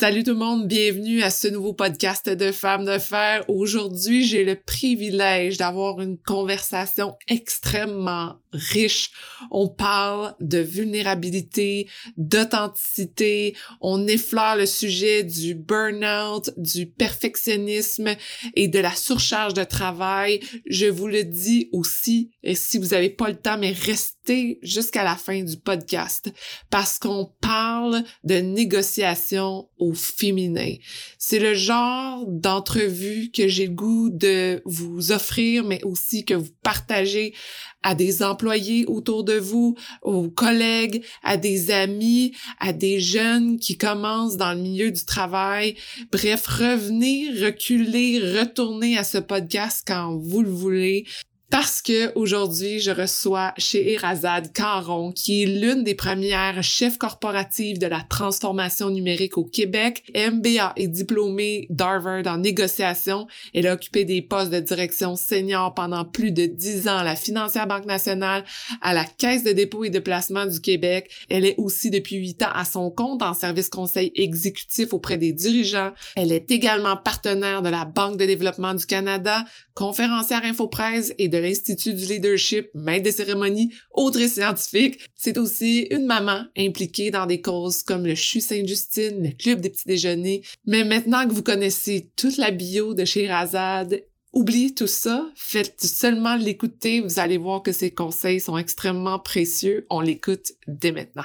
Salut tout le monde, bienvenue à ce nouveau podcast de Femmes de Fer. Aujourd'hui, j'ai le privilège d'avoir une conversation extrêmement riche. On parle de vulnérabilité, d'authenticité, on effleure le sujet du burn-out, du perfectionnisme et de la surcharge de travail. Je vous le dis aussi, si vous n'avez pas le temps, mais restez jusqu'à la fin du podcast parce qu'on parle de négociation féminin. C'est le genre d'entrevue que j'ai le goût de vous offrir, mais aussi que vous partagez à des employés autour de vous, aux collègues, à des amis, à des jeunes qui commencent dans le milieu du travail. Bref, revenez, reculez, retournez à ce podcast quand vous le voulez parce que aujourd'hui, je reçois chez Erazad Caron, qui est l'une des premières chefs corporatives de la transformation numérique au Québec. MBA est diplômée d'Harvard en négociation. Elle a occupé des postes de direction senior pendant plus de dix ans à la Financière Banque nationale, à la Caisse de dépôt et de placement du Québec. Elle est aussi depuis huit ans à son compte en service conseil exécutif auprès des dirigeants. Elle est également partenaire de la Banque de développement du Canada, conférencière infopresse et de l'Institut du leadership, maître des cérémonies, autrice scientifique. C'est aussi une maman impliquée dans des causes comme le CHU Sainte-Justine, le Club des petits déjeuners. Mais maintenant que vous connaissez toute la bio de Razad, Oubliez tout ça, faites seulement l'écouter, vous allez voir que ses conseils sont extrêmement précieux. On l'écoute dès maintenant.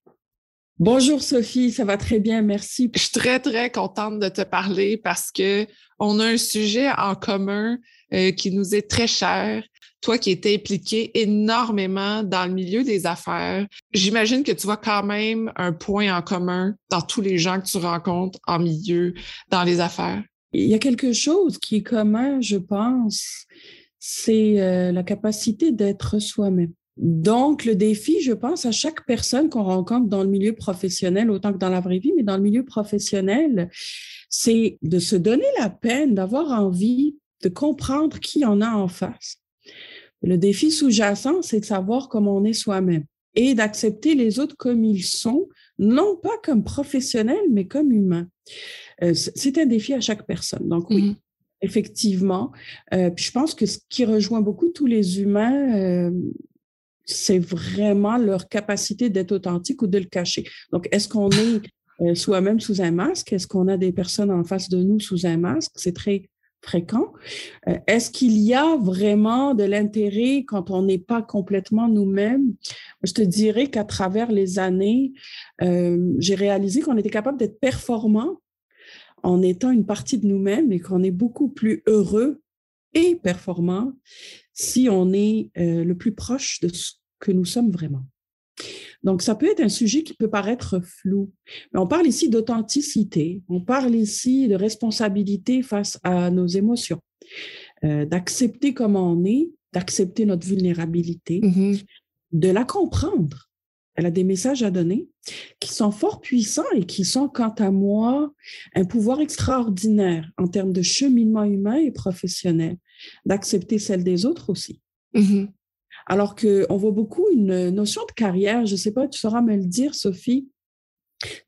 Bonjour Sophie, ça va très bien, merci. Je suis très, très contente de te parler parce que on a un sujet en commun euh, qui nous est très cher. Toi qui étais impliqué énormément dans le milieu des affaires, j'imagine que tu vois quand même un point en commun dans tous les gens que tu rencontres en milieu dans les affaires. Il y a quelque chose qui est commun, je pense, c'est euh, la capacité d'être soi-même. Donc, le défi, je pense, à chaque personne qu'on rencontre dans le milieu professionnel, autant que dans la vraie vie, mais dans le milieu professionnel, c'est de se donner la peine d'avoir envie de comprendre qui on a en face. Le défi sous-jacent, c'est de savoir comment on est soi-même et d'accepter les autres comme ils sont, non pas comme professionnels, mais comme humains. Euh, c'est un défi à chaque personne. Donc oui, mm-hmm. effectivement. Euh, puis je pense que ce qui rejoint beaucoup tous les humains, euh, c'est vraiment leur capacité d'être authentique ou de le cacher. Donc, est-ce qu'on est euh, soi-même sous un masque? Est-ce qu'on a des personnes en face de nous sous un masque? C'est très fréquent. Euh, est-ce qu'il y a vraiment de l'intérêt quand on n'est pas complètement nous-mêmes? Je te dirais qu'à travers les années, euh, j'ai réalisé qu'on était capable d'être performant en étant une partie de nous-mêmes et qu'on est beaucoup plus heureux et performant si on est le plus proche de ce que nous sommes vraiment. Donc, ça peut être un sujet qui peut paraître flou, mais on parle ici d'authenticité, on parle ici de responsabilité face à nos émotions, euh, d'accepter comment on est, d'accepter notre vulnérabilité, mm-hmm. de la comprendre. Elle a des messages à donner qui sont fort puissants et qui sont, quant à moi, un pouvoir extraordinaire en termes de cheminement humain et professionnel, d'accepter celle des autres aussi. Mm-hmm. Alors qu'on voit beaucoup une notion de carrière, je ne sais pas, tu sauras me le dire, Sophie,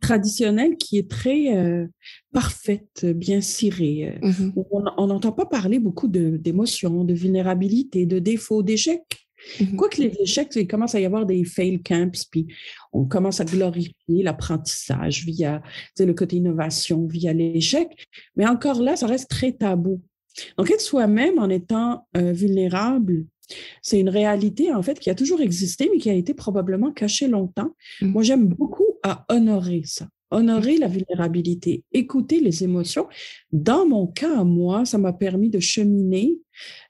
traditionnelle qui est très euh, parfaite, bien cirée. Euh, mm-hmm. On n'entend pas parler beaucoup d'émotions, de, vulnérabilité, de défauts, d'échecs. Mm-hmm. Quoique les échecs, il commence à y avoir des fail camps, puis on commence à glorifier l'apprentissage via le côté innovation, via l'échec. Mais encore là, ça reste très tabou. Donc, être soi-même en étant euh, vulnérable, c'est une réalité, en fait, qui a toujours existé, mais qui a été probablement cachée longtemps. Mmh. Moi, j'aime beaucoup à honorer ça, honorer la vulnérabilité, écouter les émotions. Dans mon cas, à moi, ça m'a permis de cheminer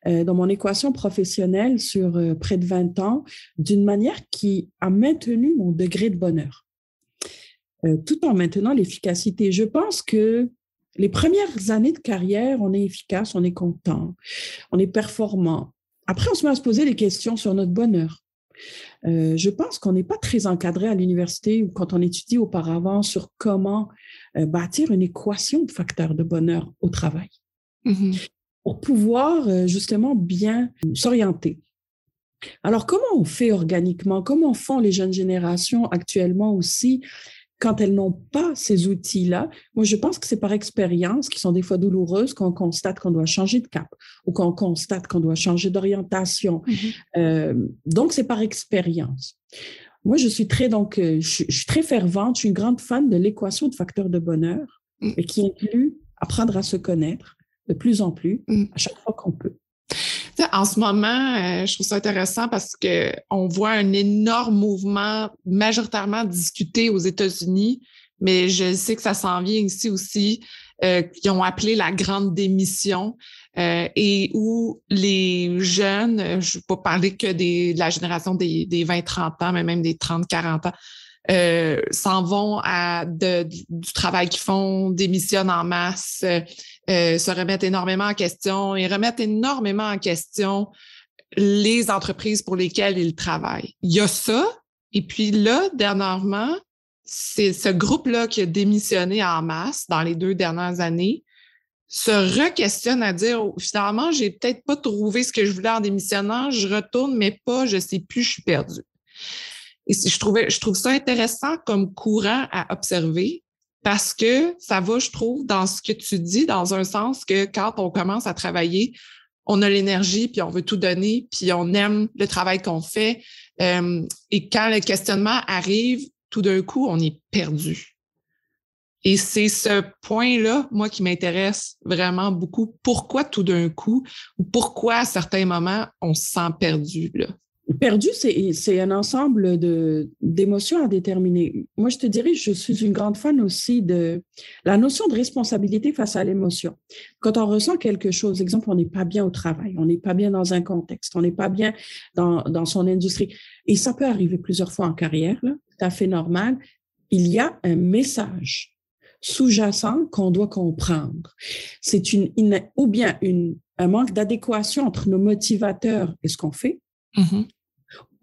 euh, dans mon équation professionnelle sur euh, près de 20 ans d'une manière qui a maintenu mon degré de bonheur. euh, tout en maintenant l'efficacité. Je pense que les premières années de carrière, on est efficace, on est content, on est performant. Après, on se met à se poser des questions sur notre bonheur. Euh, je pense qu'on n'est pas très encadré à l'université ou quand on étudie auparavant sur comment euh, bâtir une équation de facteurs de bonheur au travail mm-hmm. pour pouvoir justement bien s'orienter. Alors, comment on fait organiquement? Comment font les jeunes générations actuellement aussi quand elles n'ont pas ces outils-là, moi, je pense que c'est par expérience, qui sont des fois douloureuses, qu'on constate qu'on doit changer de cap ou qu'on constate qu'on doit changer d'orientation. Mm-hmm. Euh, donc, c'est par expérience. Moi, je suis très, donc, euh, je, suis très fervente, je suis une grande fan de l'équation de facteurs de bonheur, mm. et qui inclut apprendre à se connaître de plus en plus mm. à chaque fois qu'on peut. En ce moment, euh, je trouve ça intéressant parce qu'on voit un énorme mouvement majoritairement discuté aux États-Unis, mais je sais que ça s'en vient ici aussi, euh, qui ont appelé la grande démission euh, et où les jeunes, je ne vais pas parler que de la génération des, des 20-30 ans, mais même des 30-40 ans, euh, s'en vont à de, du travail qu'ils font, démissionnent en masse, euh, se remettent énormément en question et remettent énormément en question les entreprises pour lesquelles ils travaillent. Il y a ça. Et puis là, dernièrement, c'est ce groupe-là qui a démissionné en masse dans les deux dernières années se re-questionne à dire oh, finalement, j'ai peut-être pas trouvé ce que je voulais en démissionnant, je retourne, mais pas, je sais plus, je suis perdu. Et je, je trouve ça intéressant comme courant à observer parce que ça va, je trouve, dans ce que tu dis, dans un sens que quand on commence à travailler, on a l'énergie, puis on veut tout donner, puis on aime le travail qu'on fait. Et quand le questionnement arrive, tout d'un coup, on est perdu. Et c'est ce point-là, moi, qui m'intéresse vraiment beaucoup. Pourquoi tout d'un coup, ou pourquoi à certains moments, on se sent perdu, là? Perdu, c'est un ensemble d'émotions à déterminer. Moi, je te dirais, je suis une grande fan aussi de la notion de responsabilité face à l'émotion. Quand on ressent quelque chose, exemple, on n'est pas bien au travail, on n'est pas bien dans un contexte, on n'est pas bien dans, dans son industrie, et ça peut arriver plusieurs fois en carrière, là, tout à fait normal, il y a un message sous-jacent qu'on doit comprendre. C'est une, ou bien une, un manque d'adéquation entre nos motivateurs et ce qu'on fait, Mm-hmm.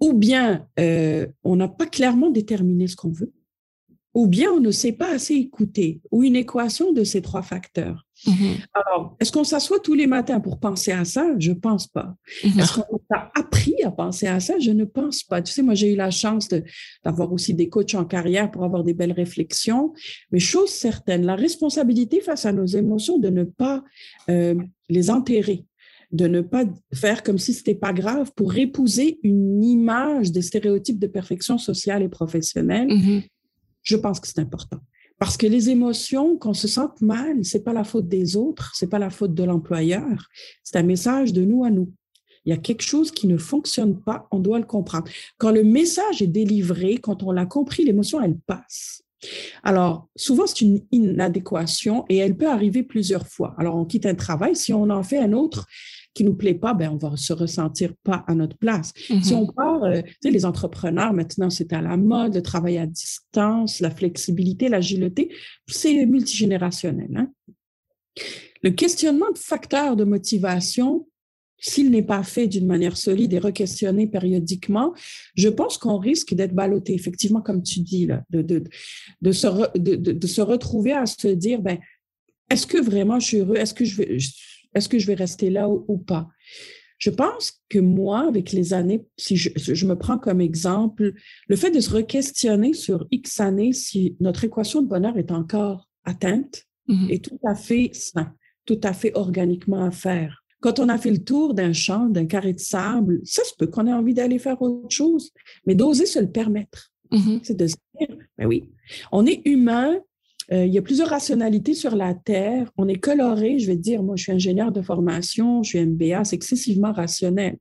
Ou bien euh, on n'a pas clairement déterminé ce qu'on veut, ou bien on ne sait pas assez écouter, ou une équation de ces trois facteurs. Mm-hmm. Alors, est-ce qu'on s'assoit tous les matins pour penser à ça? Je pense pas. Mm-hmm. Est-ce qu'on a appris à penser à ça? Je ne pense pas. Tu sais, moi, j'ai eu la chance d'avoir aussi des coachs en carrière pour avoir des belles réflexions, mais chose certaine, la responsabilité face à nos émotions de ne pas euh, les enterrer de ne pas faire comme si c'était pas grave pour épouser une image des stéréotypes de perfection sociale et professionnelle. Mm-hmm. Je pense que c'est important. Parce que les émotions, qu'on se sente mal, c'est pas la faute des autres, c'est pas la faute de l'employeur, c'est un message de nous à nous. Il y a quelque chose qui ne fonctionne pas, on doit le comprendre. Quand le message est délivré, quand on l'a compris, l'émotion, elle passe. Alors, souvent, c'est une inadéquation et elle peut arriver plusieurs fois. Alors, on quitte un travail, si on en fait un autre, qui nous plaît pas, ben on va se ressentir pas à notre place. Si mm-hmm. on part, euh, tu sais, les entrepreneurs, maintenant, c'est à la mode, le travail à distance, la flexibilité, l'agilité, c'est multigénérationnel. Hein? Le questionnement de facteurs de motivation, s'il n'est pas fait d'une manière solide et re-questionné périodiquement, je pense qu'on risque d'être ballotté, effectivement, comme tu dis, là, de, de, de, se de, de, se retrouver à se dire, ben, est-ce que vraiment je suis heureux? Est-ce que je vais, est-ce que je vais rester là ou, pas? Je pense que moi, avec les années, si je, me prends comme exemple, le fait de se re-questionner sur X années si notre équation de bonheur est encore atteinte mm-hmm. est tout à fait sain, tout à fait organiquement à faire. Quand on a fait le tour d'un champ, d'un carré de sable, ça se peut qu'on ait envie d'aller faire autre chose, mais d'oser se le permettre. Mm-hmm. C'est de se dire, ben oui, on est humain, euh, il y a plusieurs rationalités sur la Terre. On est coloré, je vais dire, moi je suis ingénieur de formation, je suis MBA, c'est excessivement rationnel.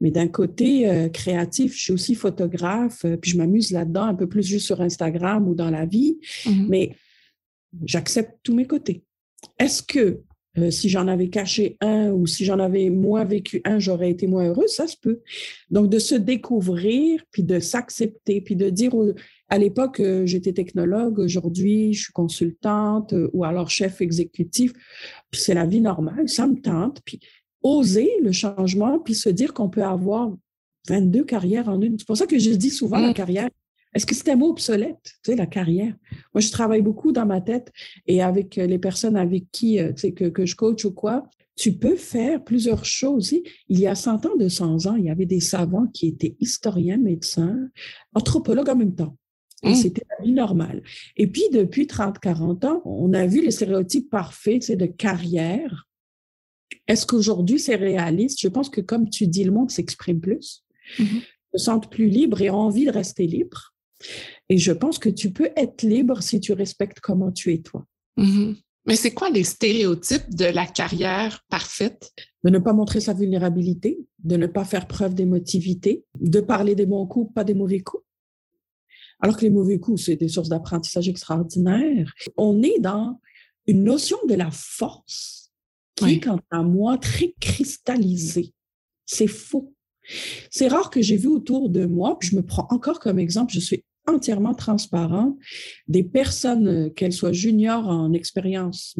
Mais d'un côté euh, créatif, je suis aussi photographe, euh, puis je m'amuse là-dedans un peu plus juste sur Instagram ou dans la vie, mm-hmm. mais j'accepte tous mes côtés. Est-ce que Euh, si j'en avais caché un ou si j'en avais moins vécu un, j'aurais été moins heureuse, ça se peut. Donc, de se découvrir, puis de s'accepter, puis de dire, à l'époque, euh, j'étais technologue, aujourd'hui, je suis consultante euh, ou alors chef exécutif, puis c'est la vie normale, ça me tente, puis oser le changement, puis se dire qu'on peut avoir 22 carrières en une. C'est pour ça que je dis souvent la mmh. carrière, est-ce que c'est un mot obsolète, tu sais, la carrière? Moi, je travaille beaucoup dans ma tête et avec euh, les personnes avec qui, euh, tu sais, que, que je coach ou quoi, tu peux faire plusieurs choses. Il y a 100 ans, 200 ans, il y avait des savants qui étaient historiens, médecins, anthropologues en même temps. Et mmh. c'était la vie normale. Et puis, depuis 30, 40 ans, on a vu les stéréotypes parfaits, tu sais, de carrière. Est-ce qu'aujourd'hui, c'est réaliste? Je pense que, comme tu dis, le monde s'exprime plus, mmh se sente plus libre et a envie de rester libre. Et je pense que tu peux être libre si tu respectes comment tu es toi. Mm-hmm. Mais c'est quoi les stéréotypes de la carrière parfaite? De ne pas montrer sa vulnérabilité, de ne pas faire preuve d'émotivité, de parler des bons coups, pas des mauvais coups. Alors que les mauvais coups, c'est des sources d'apprentissage extraordinaires. On est dans une notion de la force qui est, quant à moi, très cristallisée. C'est faux. C'est rare que j'ai vu autour de moi, puis je me prends encore comme exemple, je suis entièrement transparente, des personnes, euh, qu'elles soient juniors en expérience,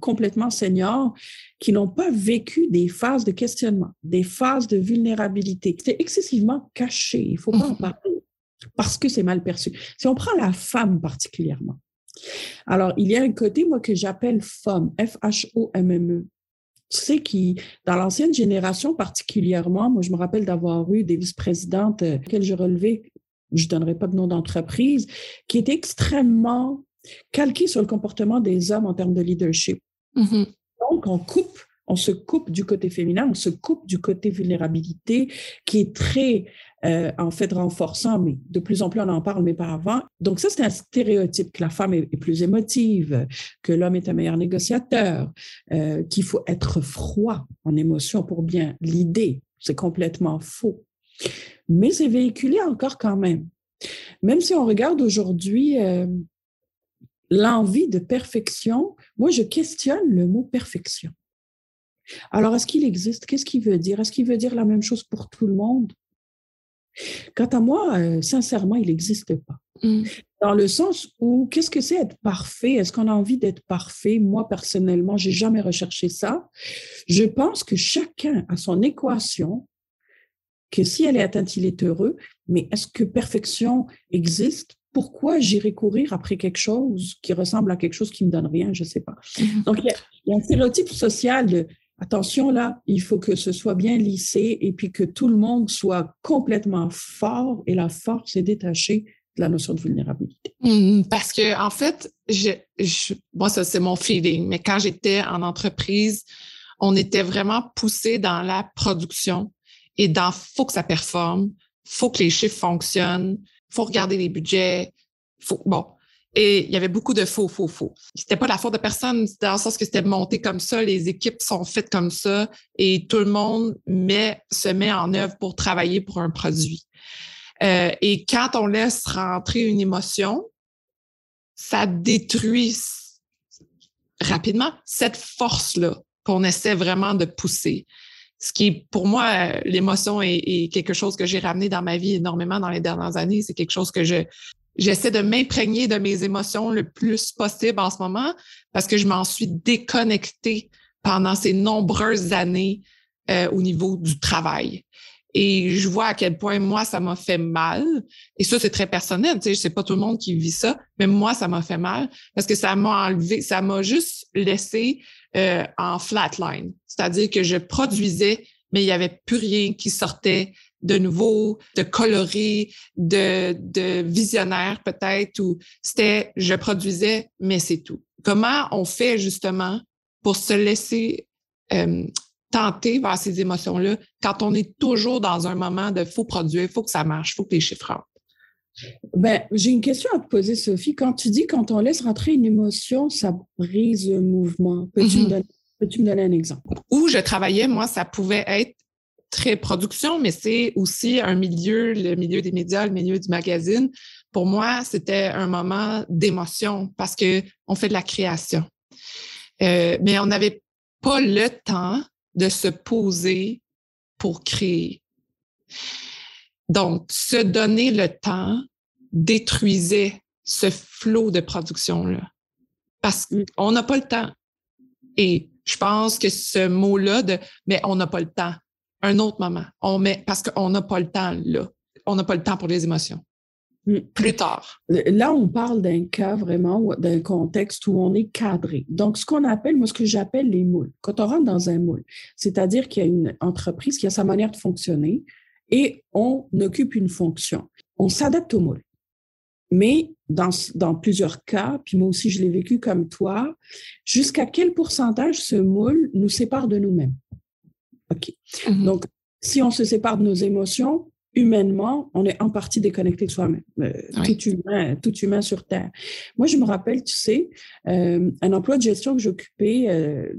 complètement seniors, qui n'ont pas vécu des phases de questionnement, des phases de vulnérabilité. C'est excessivement caché, il faut pas en mmh. parler parce que c'est mal perçu. Si on prend la femme particulièrement, alors il y a un côté, moi, que j'appelle femme, F-H-O-M-M-E. Tu sais, qui, dans l'ancienne génération particulièrement, moi, je me rappelle d'avoir eu des vice-présidentes euh, auxquelles je relevais, je ne donnerai pas de nom d'entreprise, qui étaient extrêmement calquées sur le comportement des hommes en termes de leadership. Mm-hmm. Donc, on coupe on se coupe du côté féminin, on se coupe du côté vulnérabilité qui est très, euh, en fait, renforçant, mais de plus en plus on en parle, mais pas avant. Donc ça, c'est un stéréotype que la femme est, plus émotive, que l'homme est un meilleur négociateur, euh, qu'il faut être froid en émotion pour bien l'idée. C'est complètement faux. Mais c'est véhiculé encore quand même. Même si on regarde aujourd'hui euh, l'envie de perfection, moi, je questionne le mot perfection. Alors, est-ce qu'il existe? Qu'est-ce qu'il veut dire? Est-ce qu'il veut dire la même chose pour tout le monde? Quant à moi, euh, sincèrement, il n'existe pas. Mmh. Dans le sens où, qu'est-ce que c'est être parfait? Est-ce qu'on a envie d'être parfait? Moi, personnellement, j'ai jamais recherché ça. Je pense que chacun a son équation, que si elle est atteinte, il est heureux. Mais est-ce que perfection existe? Pourquoi j'irai courir après quelque chose qui ressemble à quelque chose qui me donne rien? Je ne sais pas. Mmh. Donc, il y, a un stéréotype social de attention là, il faut que ce soit bien lissé et puis que tout le monde soit complètement fort et la force est détachée de la notion de vulnérabilité. Mmh, parce que en fait, je, moi ça c'est mon feeling, mais quand j'étais en entreprise, on était vraiment poussé dans la production et dans faut que ça performe, faut que les chiffres fonctionnent, faut regarder les budgets, faut bon, et il y avait beaucoup de faux, faux, faux. C'était pas la faute de personne, dans le sens que c'était monté comme ça, les équipes sont faites comme ça et tout le monde met, se met en œuvre pour travailler pour un produit. Euh, et quand on laisse rentrer une émotion, ça détruit rapidement cette force-là qu'on essaie vraiment de pousser. Ce qui pour moi, l'émotion est, est, quelque chose que j'ai ramené dans ma vie énormément dans les dernières années. C'est quelque chose que je, j'essaie de m'imprégner de mes émotions le plus possible en ce moment parce que je m'en suis déconnectée pendant ces nombreuses années euh, au niveau du travail. Et je vois à quel point moi, ça m'a fait mal. Et ça, c'est très personnel. Tu sais, c'est pas tout le monde qui vit ça, mais moi, ça m'a fait mal parce que ça m'a enlevé, ça m'a juste laissé euh, en flatline. C'est-à-dire que je produisais, mais il y avait plus rien qui sortait de nouveau, de coloré, de, de visionnaire peut-être, ou c'était je produisais, mais c'est tout. Comment on fait justement pour se laisser euh, tenter vers ces émotions-là quand on est toujours dans un moment de faut produire, faut que ça marche, faut que les chiffres rentrent? Ben, j'ai une question à te poser, Sophie. Quand tu dis quand on laisse rentrer une émotion, ça brise le mouvement. Peux-tu me, mm-hmm. me, donner un exemple? Où je travaillais, moi, ça pouvait être très production, mais c'est aussi un milieu, le milieu des médias, le milieu du magazine. Pour moi, c'était un moment d'émotion parce que on fait de la création. Euh, mais on avait pas le temps de se poser pour créer. Donc, se donner le temps détruisait ce flot de production-là. Parce qu'on n'a pas le temps. Et je pense que ce mot-là de mais on n'a pas le temps, un autre moment, on met parce qu'on n'a pas le temps là. On n'a pas le temps pour les émotions. Mm. Plus tard. Là, on parle d'un cas vraiment, d'un contexte où on est cadré. Donc, ce qu'on appelle, moi, ce que j'appelle les moules. Quand on rentre dans un moule, c'est-à-dire qu'il y a une entreprise qui a sa manière de fonctionner et on occupe une fonction. On s'adapte au moule. Mais dans, dans, plusieurs cas, puis moi aussi je l'ai vécu comme toi, jusqu'à quel pourcentage ce moule nous sépare de nous-mêmes? OK. Mm-hmm. Donc, si on se sépare de nos émotions, humainement, on est en partie déconnecté de soi-même, euh, tout, humain, tout humain sur Terre. Moi, je me rappelle, tu sais, euh, un emploi de gestion que j'occupais euh,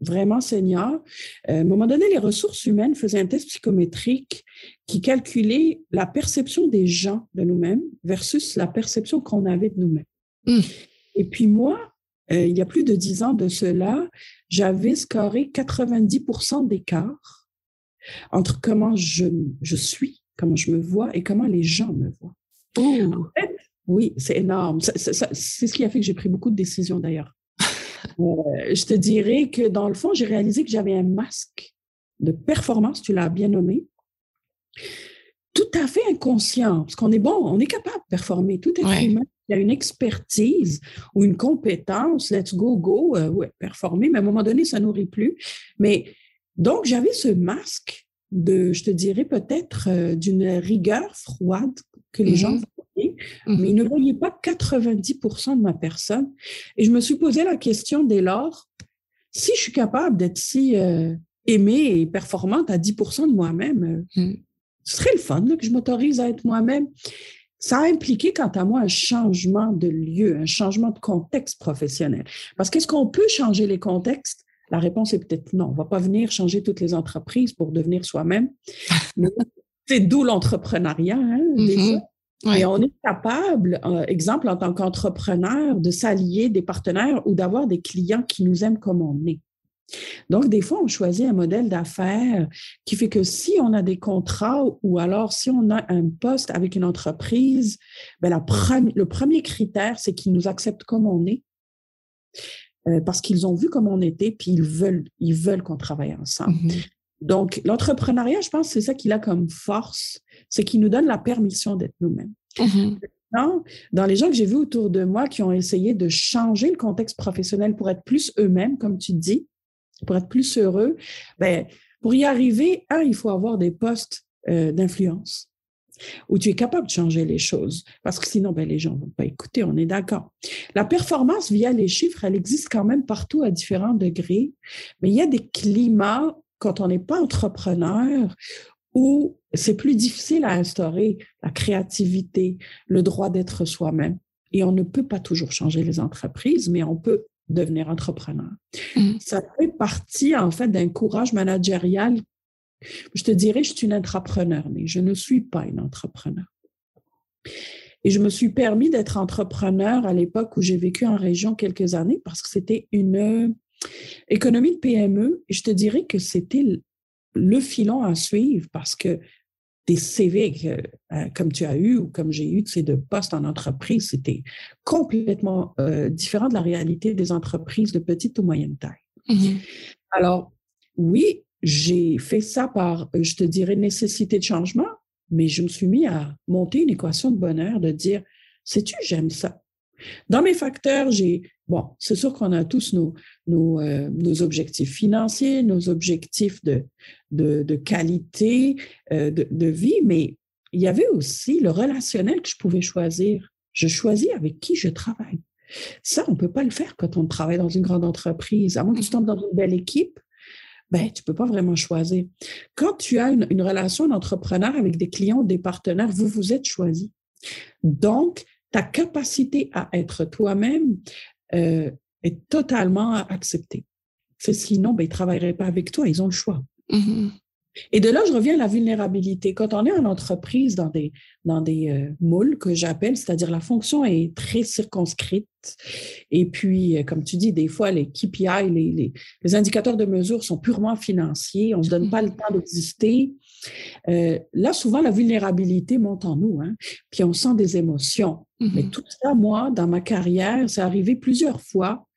vraiment senior. à un moment donné, les ressources humaines faisaient un test psychométrique qui calculait la perception des gens de nous-mêmes versus la perception qu'on avait de nous-mêmes. Mmh. Et puis moi, il y a plus de dix ans de cela, j'avais scoré 90% d'écart entre comment je, je suis comment je me vois et comment les gens me voient. En fait, oui, c'est énorme. c'est ce qui a fait que j'ai pris beaucoup de décisions d'ailleurs. Euh, je te dirais que dans le fond, j'ai réalisé que j'avais un masque de performance, tu l'as bien nommé, tout à fait inconscient, parce qu'on est bon, on est capable de performer, tout est humain. Il y a une expertise ou une compétence, let's go, go, euh, ouais, performer, mais à un moment donné, ça nourrit plus. Mais donc, j'avais ce masque de, je te dirais peut-être, euh, d'une rigueur froide que les gens mhm. voyaient, mhm. mais ils ne voyaient pas 90% de ma personne. Et je me suis posé la question dès lors, si je suis capable d'être si euh, aimée et performante à 10% de moi-même, mhm. ce serait le fun que je m'autorise à être moi-même. Ça a impliqué, quant à moi, un changement de lieu, un changement de contexte professionnel. Parce qu'est-ce qu'on peut changer les contextes? La réponse est peut-être non. On ne va pas venir changer toutes les entreprises pour devenir soi-même. c'est d'où l'entrepreneuriat. Hein, mm-hmm. Et on est capable, euh, exemple, en tant qu'entrepreneur, de s'allier des partenaires ou d'avoir des clients qui nous aiment comme on est. Donc, des fois, on choisit un modèle d'affaires qui fait que si on a des contrats ou alors si on a un poste avec une entreprise, ben le premier critère, c'est qu'ils nous acceptent comme on est. Euh, parce qu'ils ont vu comment on était, puis ils veulent, ils veulent qu'on travaille ensemble. Mm-hmm. Donc, l'entrepreneuriat, je pense, c'est ça qu'il a comme force, c'est qu'il nous donne la permission d'être nous-mêmes. Mm-hmm. Dans les gens que j'ai vus autour de moi qui ont essayé de changer le contexte professionnel pour être plus eux-mêmes, comme tu dis, pour être plus heureux, ben, pour y arriver, un, il faut avoir des postes euh, d'influence où tu es capable de changer les choses, parce que sinon, ben, les gens ne vont pas écouter, on est d'accord. La performance via les chiffres, elle existe quand même partout à différents degrés, mais il y a des climats, quand on n'est pas entrepreneur, où c'est plus difficile à instaurer la créativité, le droit d'être soi-même. Et on ne peut pas toujours changer les entreprises, mais on peut devenir entrepreneur. Mmh. Ça fait partie, en fait, d'un courage managérial je te dirais, je suis une entrepreneur, mais je ne suis pas une entrepreneur. Et je me suis permis d'être entrepreneur à l'époque où j'ai vécu en région quelques années parce que c'était une euh, économie de PME. Et je te dirais que c'était le filon à suivre parce que des CV euh, comme tu as eu ou comme j'ai eu, ces deux postes en entreprise, c'était complètement euh, différent de la réalité des entreprises de petite ou moyenne taille. Mm-hmm. Alors, oui, j'ai fait ça par, je te dirais, nécessité de changement, mais je me suis mis à monter une équation de bonheur, de dire, sais-tu, j'aime ça. Dans mes facteurs, j'ai, bon, c'est sûr qu'on a tous nos, euh, objectifs financiers, nos objectifs de, qualité euh, de, vie, mais il y avait aussi le relationnel que je pouvais choisir. Je choisis avec qui je travaille. Ça, on ne peut pas le faire quand on travaille dans une grande entreprise. À moins que tu tombes dans une belle équipe, ben, tu ne peux pas vraiment choisir. Quand tu as une, relation d'entrepreneur avec des clients, des partenaires, vous vous êtes choisi. Donc, ta capacité à être toi-même euh, est totalement acceptée. sinon, ben, ils ne travailleraient pas avec toi, ils ont le choix. Mm-hmm. Et de là, je reviens à la vulnérabilité. Quand on est en entreprise dans des, dans des euh, moules que j'appelle, c'est-à-dire la fonction est très circonscrite. Et puis, euh, comme tu dis, des fois, les KPI, les, les, indicateurs de mesure sont purement financiers. On ne se donne pas le temps d'exister. Euh, là, souvent, la vulnérabilité monte en nous, hein, puis on sent des émotions. Mais mm-hmm. tout ça, moi, dans ma carrière, c'est arrivé plusieurs fois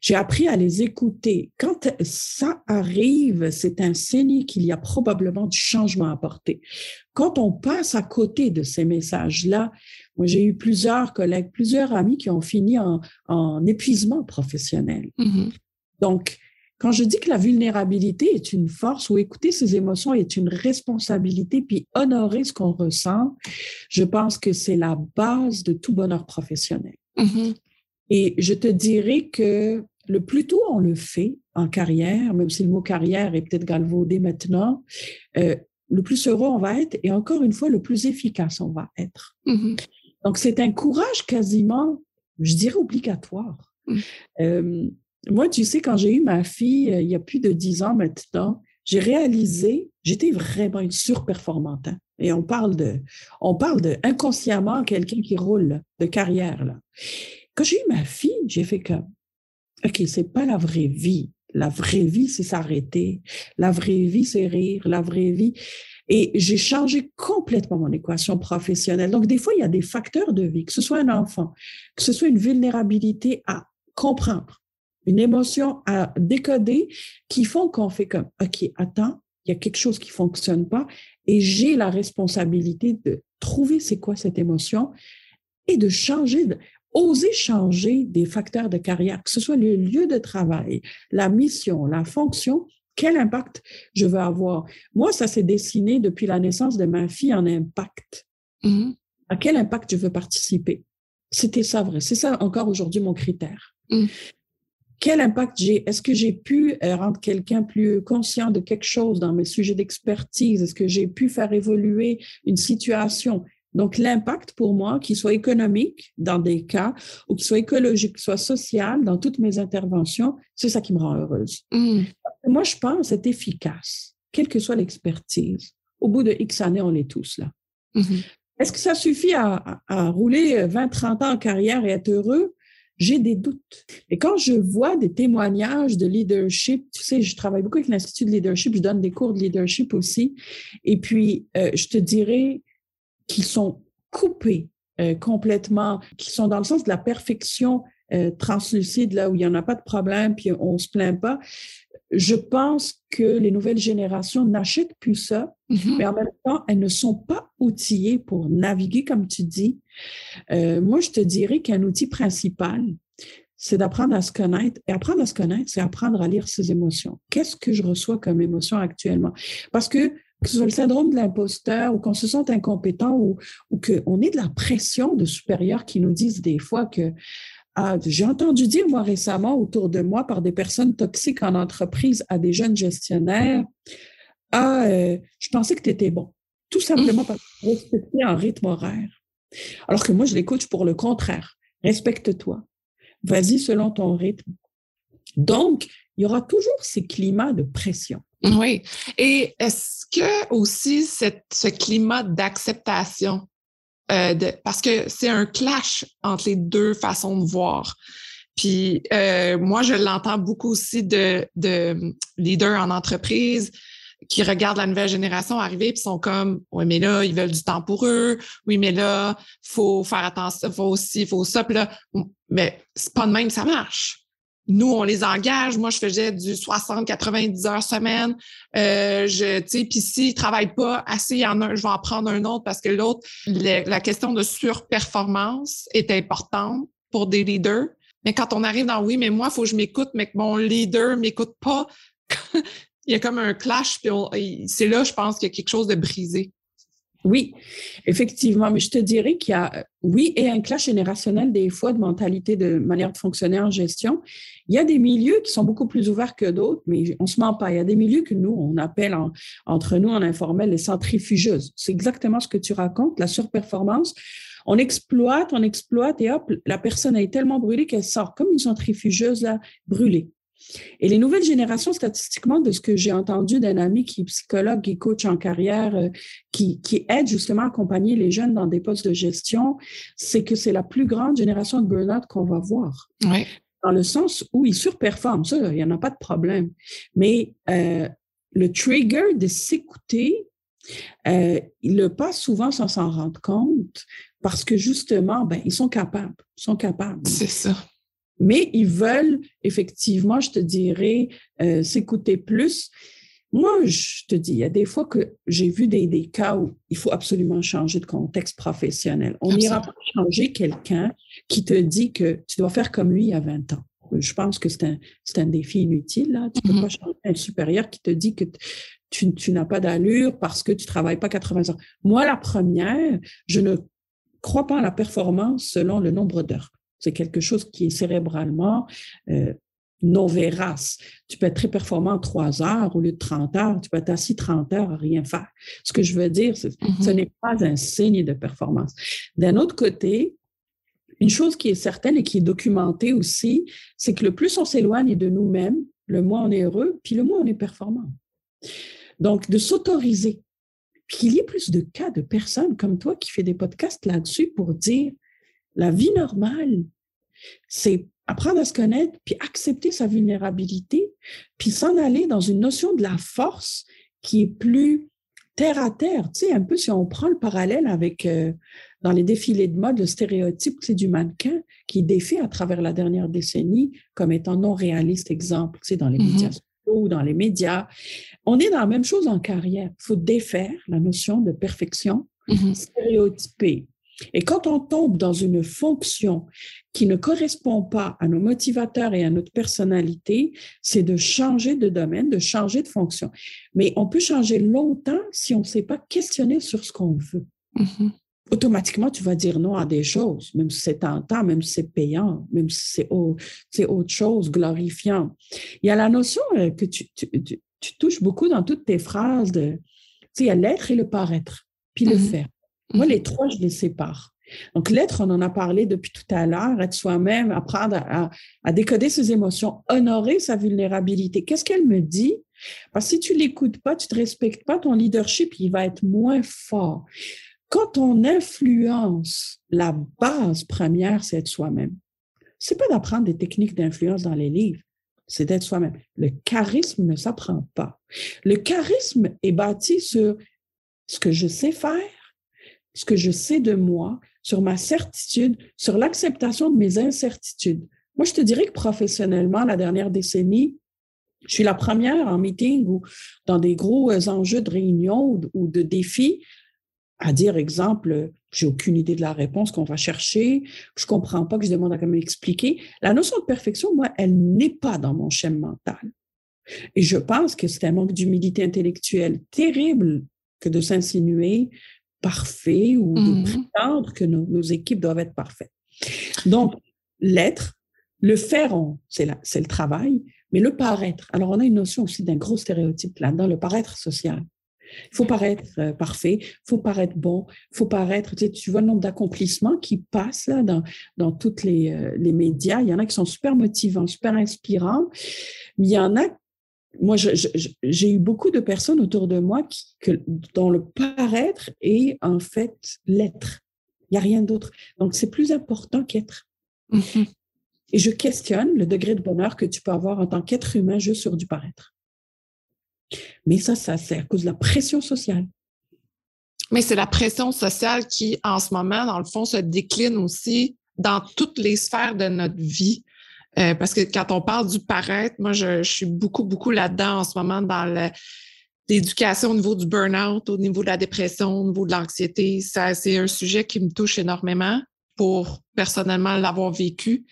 j'ai appris à les écouter. Quand ça arrive, c'est un signe qu'il y a probablement du changement à apporter. Quand on passe à côté de ces messages-là, moi, j'ai eu plusieurs collègues, plusieurs amis qui ont fini en, épuisement professionnel. Mm-hmm. Donc, quand je dis que la vulnérabilité est une force ou écouter ses émotions est une responsabilité, puis honorer ce qu'on ressent, je pense que c'est la base de tout bonheur professionnel. Mm-hmm. Et je te dirais que le plus tôt on le fait en carrière, même si le mot carrière est peut-être galvaudé maintenant, euh, le plus heureux on va être et encore une fois, le plus efficace on va être. Mm-hmm. Donc, c'est un courage quasiment, je dirais, obligatoire. Mm. Euh, moi, tu sais, quand j'ai eu ma fille, euh, il y a plus de dix ans maintenant, j'ai réalisé, j'étais vraiment une surperformante. Hein. Et on parle de, on parle de inconsciemment quelqu'un qui roule de carrière. Là. Quand j'ai eu ma fille, j'ai fait comme, OK, c'est pas la vraie vie. La vraie vie, c'est s'arrêter. La vraie vie, c'est rire. La vraie vie. Et j'ai changé complètement mon équation professionnelle. Donc, des fois, il y a des facteurs de vie, que ce soit un enfant, que ce soit une vulnérabilité à comprendre, une émotion à décoder, qui font qu'on fait comme, OK, attends, il y a quelque chose qui fonctionne pas et j'ai la responsabilité de trouver c'est quoi cette émotion et de changer oser changer des facteurs de carrière, que ce soit le lieu de travail, la mission, la fonction, quel impact je veux avoir. Moi, ça s'est dessiné depuis la naissance de ma fille en impact. Mm-hmm. À quel impact je veux participer? C'était ça vrai. C'est ça encore aujourd'hui mon critère. Mm. Quel impact j'ai? Est-ce que j'ai pu euh, rendre quelqu'un plus conscient de quelque chose dans mes sujets d'expertise? Est-ce que j'ai pu faire évoluer une situation? Donc, l'impact pour moi, qu'il soit économique dans des cas, ou qu'il soit écologique, qu'il soit social dans toutes mes interventions, c'est ça qui me rend heureuse. Mmh. Moi, je pense c'est efficace, quelle que soit l'expertise. Au bout de X années, on est tous là. Mmh. Est-ce que ça suffit à, à rouler 20, 30 ans en carrière et être heureux? J'ai des doutes. Et quand je vois des témoignages de leadership, tu sais, je travaille beaucoup avec l'Institut de leadership, je donne des cours de leadership aussi. Et puis, euh, je te dirais, qui sont coupés euh, complètement, qui sont dans le sens de la perfection euh, translucide, là où il n'y en a pas de problème, puis on ne se plaint pas. Je pense que les nouvelles générations n'achètent plus ça, mm-hmm. mais en même temps, elles ne sont pas outillées pour naviguer, comme tu dis. Euh, moi, je te dirais qu'un outil principal, c'est d'apprendre à se connaître. Et apprendre à se connaître, c'est apprendre à lire ses émotions. Qu'est-ce que je reçois comme émotion actuellement? Parce que que ce soit le syndrome de l'imposteur ou qu'on se sente incompétent ou, ou qu'on ait de la pression de supérieurs qui nous disent des fois que ah, j'ai entendu dire, moi, récemment, autour de moi, par des personnes toxiques en entreprise à des jeunes gestionnaires, ah, euh, je pensais que tu étais bon. Tout simplement parce que respecter un rythme horaire. Alors que moi, je les pour le contraire. Respecte-toi. Vas-y selon ton rythme. Donc, il y aura toujours ces climats de pression. Oui. Et est-ce que aussi ce climat d'acceptation, euh, parce que c'est un clash entre les deux façons de voir. Puis euh, moi, je l'entends beaucoup aussi de, de leaders en entreprise qui regardent la nouvelle génération arriver puis sont comme oui mais là ils veulent du temps pour eux. Oui mais là faut faire attention faut aussi faut ça. Puis là mais c'est pas de même ça marche nous, on les engage. Moi, je faisais du 60, 90 heures semaine. Euh, je, tu sais, puis s'ils travaillent pas assez, il y en a un, je vais en prendre un autre parce que l'autre, la question de surperformance est importante pour des leaders. Mais quand on arrive dans oui, mais moi, il faut que je m'écoute, mais que mon leader m'écoute pas, il y a comme un clash, puis c'est là, je pense qu'il y a quelque chose de brisé. Oui, effectivement, mais je te dirais qu'il y a, oui, et un clash générationnel des fois de mentalité, de manière de fonctionner en gestion. Il y a des milieux qui sont beaucoup plus ouverts que d'autres, mais on se ment pas. Il y a des milieux que nous, on appelle entre nous en informel les centrifugeuses. C'est exactement ce que tu racontes, la surperformance. On exploite, on exploite et hop, la personne est tellement brûlée qu'elle sort comme une centrifugeuse là, brûlée. Et les nouvelles générations, statistiquement, de ce que j'ai entendu d'un ami qui est psychologue, qui coach en carrière, euh, qui, qui aide justement à accompagner les jeunes dans des postes de gestion, c'est que c'est la plus grande génération de burn-out qu'on va voir. Oui. Dans le sens où ils surperforment, ça, il n'y en a pas de problème. Mais euh, le trigger de s'écouter, euh, ils le passent souvent sans s'en rendre compte parce que justement, ben, ils sont capables, ils sont capables. C'est ça mais ils veulent effectivement, je te dirais, euh, s'écouter plus. Moi, je te dis, il y a des fois que j'ai vu des, des, cas où il faut absolument changer de contexte professionnel. On n'ira pas changer quelqu'un qui te dit que tu dois faire comme lui il y a 20 ans. Je pense que c'est un, un défi inutile. Là. Tu ne peux mm-hmm. pas changer un supérieur qui te dit que tu, tu n'as pas d'allure parce que tu ne travailles pas 80 heures. Moi, la première, je ne crois pas à la performance selon le nombre d'heures. C'est quelque chose qui est cérébralement euh, non vérace. Tu peux être très performant en trois heures au lieu de 30 heures. Tu peux être assis 30 heures à rien faire. Ce que je veux dire, ce mm-hmm. n'est pas un signe de performance. D'un autre côté, une chose qui est certaine et qui est documentée aussi, c'est que le plus on s'éloigne de nous-mêmes, le moins on est heureux, puis le moins on est performant. Donc, de s'autoriser, qu'il y ait plus de cas de personnes comme toi qui fait des podcasts là-dessus pour dire, la vie normale, c'est apprendre à se connaître, puis accepter sa vulnérabilité, puis s'en aller dans une notion de la force qui est plus terre à terre. Tu sais, un peu si on prend le parallèle avec euh, dans les défilés de mode, le stéréotype c'est du mannequin qui défait à travers la dernière décennie comme étant non réaliste, exemple, tu sais, dans les mm-hmm. médias ou dans les médias. On est dans la même chose en carrière. Il faut défaire la notion de perfection stéréotypée. Et quand on tombe dans une fonction qui ne correspond pas à nos motivateurs et à notre personnalité, c'est de changer de domaine, de changer de fonction. Mais on peut changer longtemps si on ne sait pas questionner sur ce qu'on veut. Mm-hmm. Automatiquement, tu vas dire non à des choses, même si c'est tentant, même si c'est payant, même si c'est autre chose, glorifiant. Il y a la notion euh, que tu, touches beaucoup dans toutes tes phrases de, tu sais, il y a l'être et le paraître, puis le mm-hmm. faire. Moi, les trois, je les sépare. Donc, l'être, on en a parlé depuis tout à l'heure, être soi-même, apprendre à, décoder ses émotions, honorer sa vulnérabilité. Qu'est-ce qu'elle me dit? Parce que si tu l'écoutes pas, tu te respectes pas, ton leadership, il va être moins fort. Quand on influence, la base première, c'est être soi-même. C'est pas d'apprendre des techniques d'influence dans les livres, c'est d'être soi-même. Le charisme ne s'apprend pas. Le charisme est bâti sur ce que je sais faire, ce que je sais de moi, sur ma certitude, sur l'acceptation de mes incertitudes. Moi, je te dirais que professionnellement, la dernière décennie, je suis la première en meeting ou dans des gros euh, enjeux de réunion ou de défis à dire, exemple, j'ai aucune idée de la réponse qu'on va chercher, je comprends pas, que je demande à m'expliquer. La notion de perfection, moi, elle n'est pas dans mon schéma mental. Et je pense que c'est un manque d'humilité intellectuelle terrible que de s'insinuer parfait ou de mmh prétendre que nos, équipes doivent être parfaites. Donc, l'être, le faire, c'est le travail, mais le paraître. Alors, on a une notion aussi d'un gros stéréotype là-dedans, le paraître social. Il faut paraître euh, parfait, il faut paraître bon, il faut paraître, tu, sais, tu vois le nombre d'accomplissements qui passent là dans, dans toutes les, euh, les médias. Il y en a qui sont super motivants, super inspirants, mais il y en a moi, j'ai eu beaucoup de personnes autour de moi qui, que, dont le paraître est en fait l'être. Il n'y a rien d'autre. Donc, c'est plus important qu'être. Mm-hmm. Et je questionne le degré de bonheur que tu peux avoir en tant qu'être humain juste sur du paraître. Mais ça, ça c'est à cause de la pression sociale. Mais c'est la pression sociale qui, en ce moment, dans le fond, se décline aussi dans toutes les sphères de notre vie. Euh, parce que quand on parle du paraître, moi, je, suis beaucoup, beaucoup là-dedans en ce moment dans l'éducation au niveau du burn-out, au niveau de la dépression, au niveau de l'anxiété. C'est un sujet qui me touche énormément pour personnellement l'avoir vécu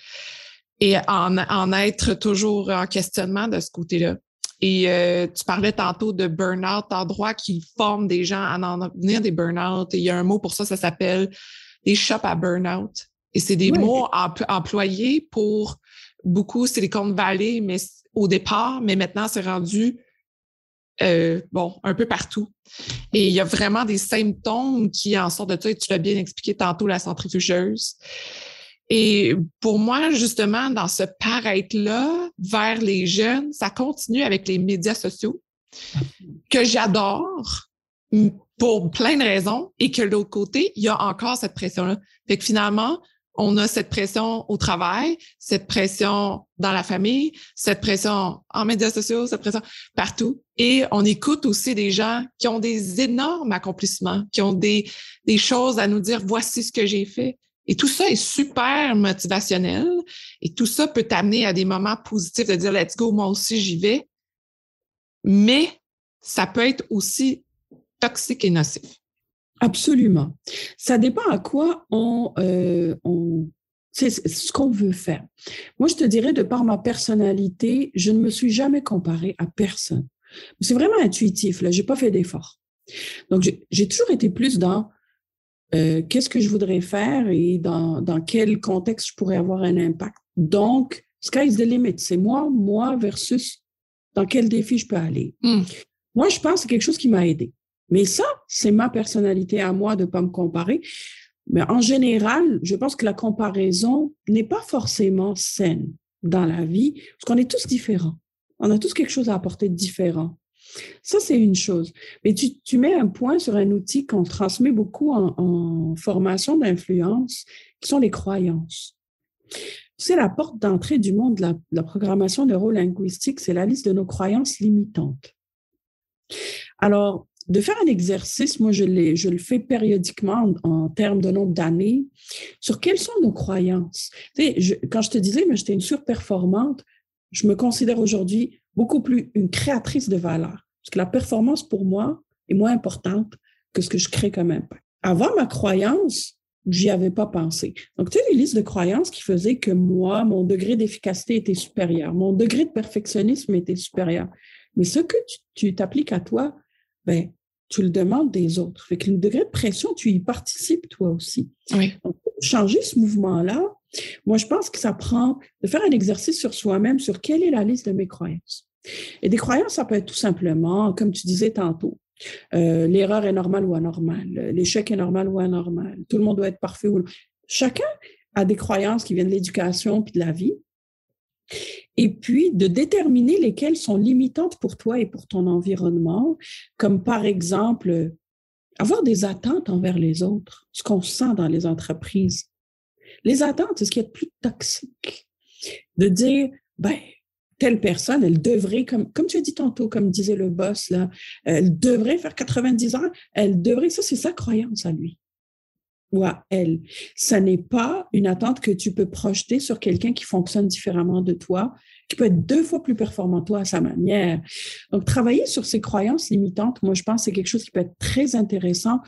et en, être toujours en questionnement de ce côté-là. Et euh, tu parlais tantôt de burn-out, endroit qui forme des gens à en venir des burn-out. Et il y a un mot pour ça, ça s'appelle des shops à burn-out. Et c'est des mots employés pour beaucoup Silicon Valley, mais au départ, mais maintenant, c'est rendu euh, bon, un peu partout. Et il y a vraiment des symptômes qui en sortent de ça, et tu l'as bien expliqué tantôt, la centrifugeuse. Et pour moi, justement, dans ce paraître-là vers les jeunes, ça continue avec les médias sociaux que j'adore pour plein de raisons et que de l'autre côté, il y a encore cette pression-là. Fait que finalement, on a cette pression au travail, cette pression dans la famille, cette pression en médias sociaux, cette pression partout. Et on écoute aussi des gens qui ont des énormes accomplissements, qui ont des, choses à nous dire, voici ce que j'ai fait. Et tout ça est super motivationnel. Et tout ça peut t'amener à des moments positifs de dire, let's go, moi aussi, j'y vais. Mais ça peut être aussi toxique et nocif. Absolument. Ça dépend à quoi on, euh, on c'est ce qu'on veut faire. Moi, je te dirais, de par ma personnalité, je ne me suis jamais comparée à personne. C'est vraiment intuitif, là. J'ai pas fait d'effort. Donc, j'ai toujours été plus dans euh, qu'est-ce que je voudrais faire et dans, dans quel contexte je pourrais avoir un impact. Donc, sky's the limit. C'est moi, moi versus dans quel défi je peux aller. Hmm. Moi, je pense que c'est quelque chose qui m'a aidé. Mais ça, c'est ma personnalité à moi de ne pas me comparer. Mais en général, je pense que la comparaison n'est pas forcément saine dans la vie, parce qu'on est tous différents. On a tous quelque chose à apporter de différent. Ça, c'est une chose. Mais tu, tu, mets un point sur un outil qu'on transmet beaucoup en, formation d'influence, qui sont les croyances. C'est la porte d'entrée du monde de la, de la programmation neurolinguistique, c'est la liste de nos croyances limitantes. Alors, de faire un exercice, moi je, je le fais périodiquement en, termes de nombre d'années, sur quelles sont nos croyances? Tu sais, quand je te disais, mais j'étais une surperformante, je me considère aujourd'hui beaucoup plus une créatrice de valeur. Parce que la performance pour moi est moins importante que ce que je crée comme impact. Avant ma croyance, j'y avais pas pensé. Donc, tu as une liste de croyances qui faisait que moi, mon degré d'efficacité était supérieur, mon degré de perfectionnisme était supérieur. Mais ce que tu t'appliques à toi, ben, tu le demandes des autres. Fait que le degré de pression, tu y participes toi aussi. Oui. Donc, changer ce mouvement-là, moi, je pense que ça prend de faire un exercice sur soi-même, sur quelle est la liste de mes croyances. Et des croyances, ça peut être tout simplement, comme tu disais tantôt, euh, l'erreur est normale ou anormale, l'échec est normal ou anormal, tout le monde doit être parfait ou Chacun a des croyances qui viennent de l'éducation puis de la vie et puis de déterminer lesquelles sont limitantes pour toi et pour ton environnement, comme par exemple avoir des attentes envers les autres, ce qu'on sent dans les entreprises. Les attentes, c'est ce qui est plus toxique? De dire, ben, telle personne, elle devrait, comme, comme tu as dit tantôt, comme disait le boss, là, elle devrait faire 90 ans, elle devrait, ça, c'est sa croyance à lui ou à elle. Ça n'est pas une attente que tu peux projeter sur quelqu'un qui fonctionne différemment de toi, qui peut être deux fois plus performant toi à sa manière. Donc, travailler sur ces croyances limitantes, moi, je pense que c'est quelque chose qui peut être très intéressant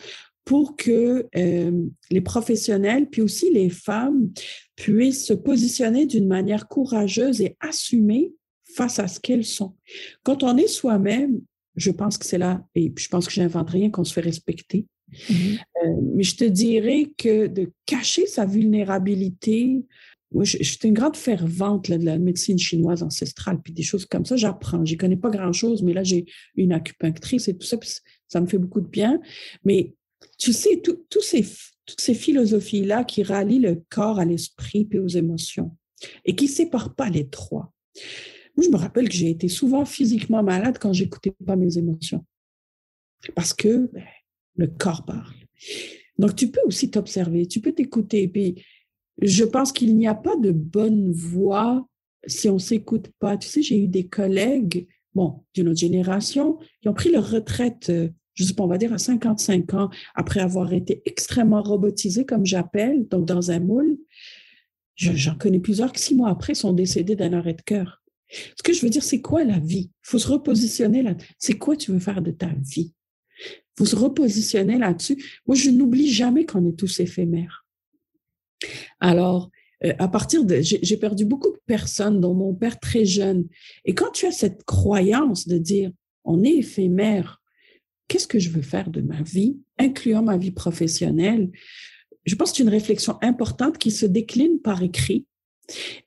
pour que euh, les professionnels, puis aussi les femmes, puissent se positionner d'une manière courageuse et assumer face à ce qu'elles sont. Quand on est soi-même, je pense que c'est là, et je pense que j'invente rien, qu'on se fait respecter. Mm-hmm. Euh, mais je te dirais que de cacher sa vulnérabilité, moi, je, suis une grande fervente de la médecine chinoise ancestrale, puis des choses comme ça, j'apprends. Je connais pas grand-chose, mais là, j'ai une acupunctrice et tout ça, puis ça me fait beaucoup de bien. Mais tu sais, ces, toutes ces philosophies-là qui rallient le corps à l'esprit puis aux émotions et qui séparent pas les trois. Moi, je me rappelle que j'ai été souvent physiquement malade quand j'écoutais pas mes émotions. Parce que ben, le corps parle. Donc, tu peux aussi t'observer, tu peux t'écouter. Puis, je pense qu'il n'y a pas de bonne voix si on s'écoute pas. Tu sais, j'ai eu des collègues, bon, d'une autre génération, qui ont pris leur retraite, euh, je sais pas, on va dire à 55 ans, après avoir été extrêmement robotisés, comme j'appelle, donc dans un moule. J'en connais plusieurs qui, six mois après, sont décédés d'un arrêt de cœur. Ce que je veux dire, c'est quoi la vie? Il faut se repositionner là. C'est quoi tu veux faire de ta vie? Se repositionner là-dessus. Moi, je n'oublie jamais qu'on est tous éphémères. Alors, euh, à partir de, j'ai perdu beaucoup de personnes, dont mon père très jeune. Et quand tu as cette croyance de dire, on est éphémère, qu'est-ce que je veux faire de ma vie, incluant ma vie professionnelle, je pense que c'est une réflexion importante qui se décline par écrit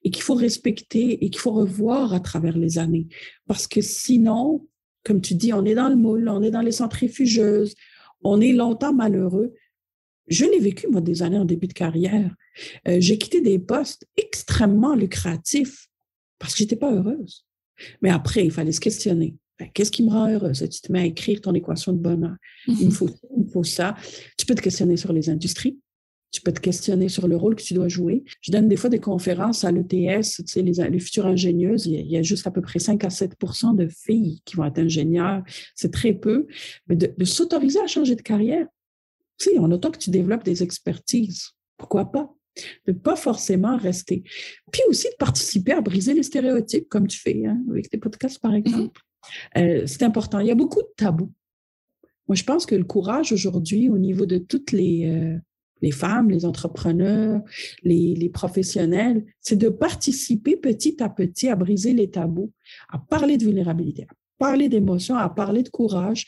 et qu'il faut respecter et qu'il faut revoir à travers les années. Parce que sinon, comme tu dis, on est dans le moule, on est dans les centrifugeuses, on est longtemps malheureux. Je l'ai vécu, moi, des années en début de carrière. Euh, j'ai quitté des postes extrêmement lucratifs parce que j'étais pas heureuse. Mais après, il fallait se questionner. Ben, qu'est-ce qui me rend heureuse? Tu te mets à écrire ton équation de bonheur. Il me mhm. faut il me faut ça. Tu peux te questionner sur les industries. Tu peux te questionner sur le rôle que tu dois jouer. Je donne des fois des conférences à l'ETS, tu sais, les, futures ingénieuses. Il y, a, juste à peu près 5 à 7% de filles qui vont être ingénieurs. C'est très peu. Mais de, de s'autoriser à changer de carrière. Tu sais, en autant que tu développes des expertises. Pourquoi pas? de pas forcément rester. Puis aussi de participer à briser les stéréotypes, comme tu fais hein, avec tes podcasts, par mm-hmm. exemple. Euh, c'est important. Il y a beaucoup de tabous. Moi, je pense que le courage aujourd'hui, au niveau de toutes les, euh, les femmes, les entrepreneurs, les, professionnels, c'est de participer petit à petit à briser les tabous, à parler de vulnérabilité, à parler d'émotions, à parler de courage,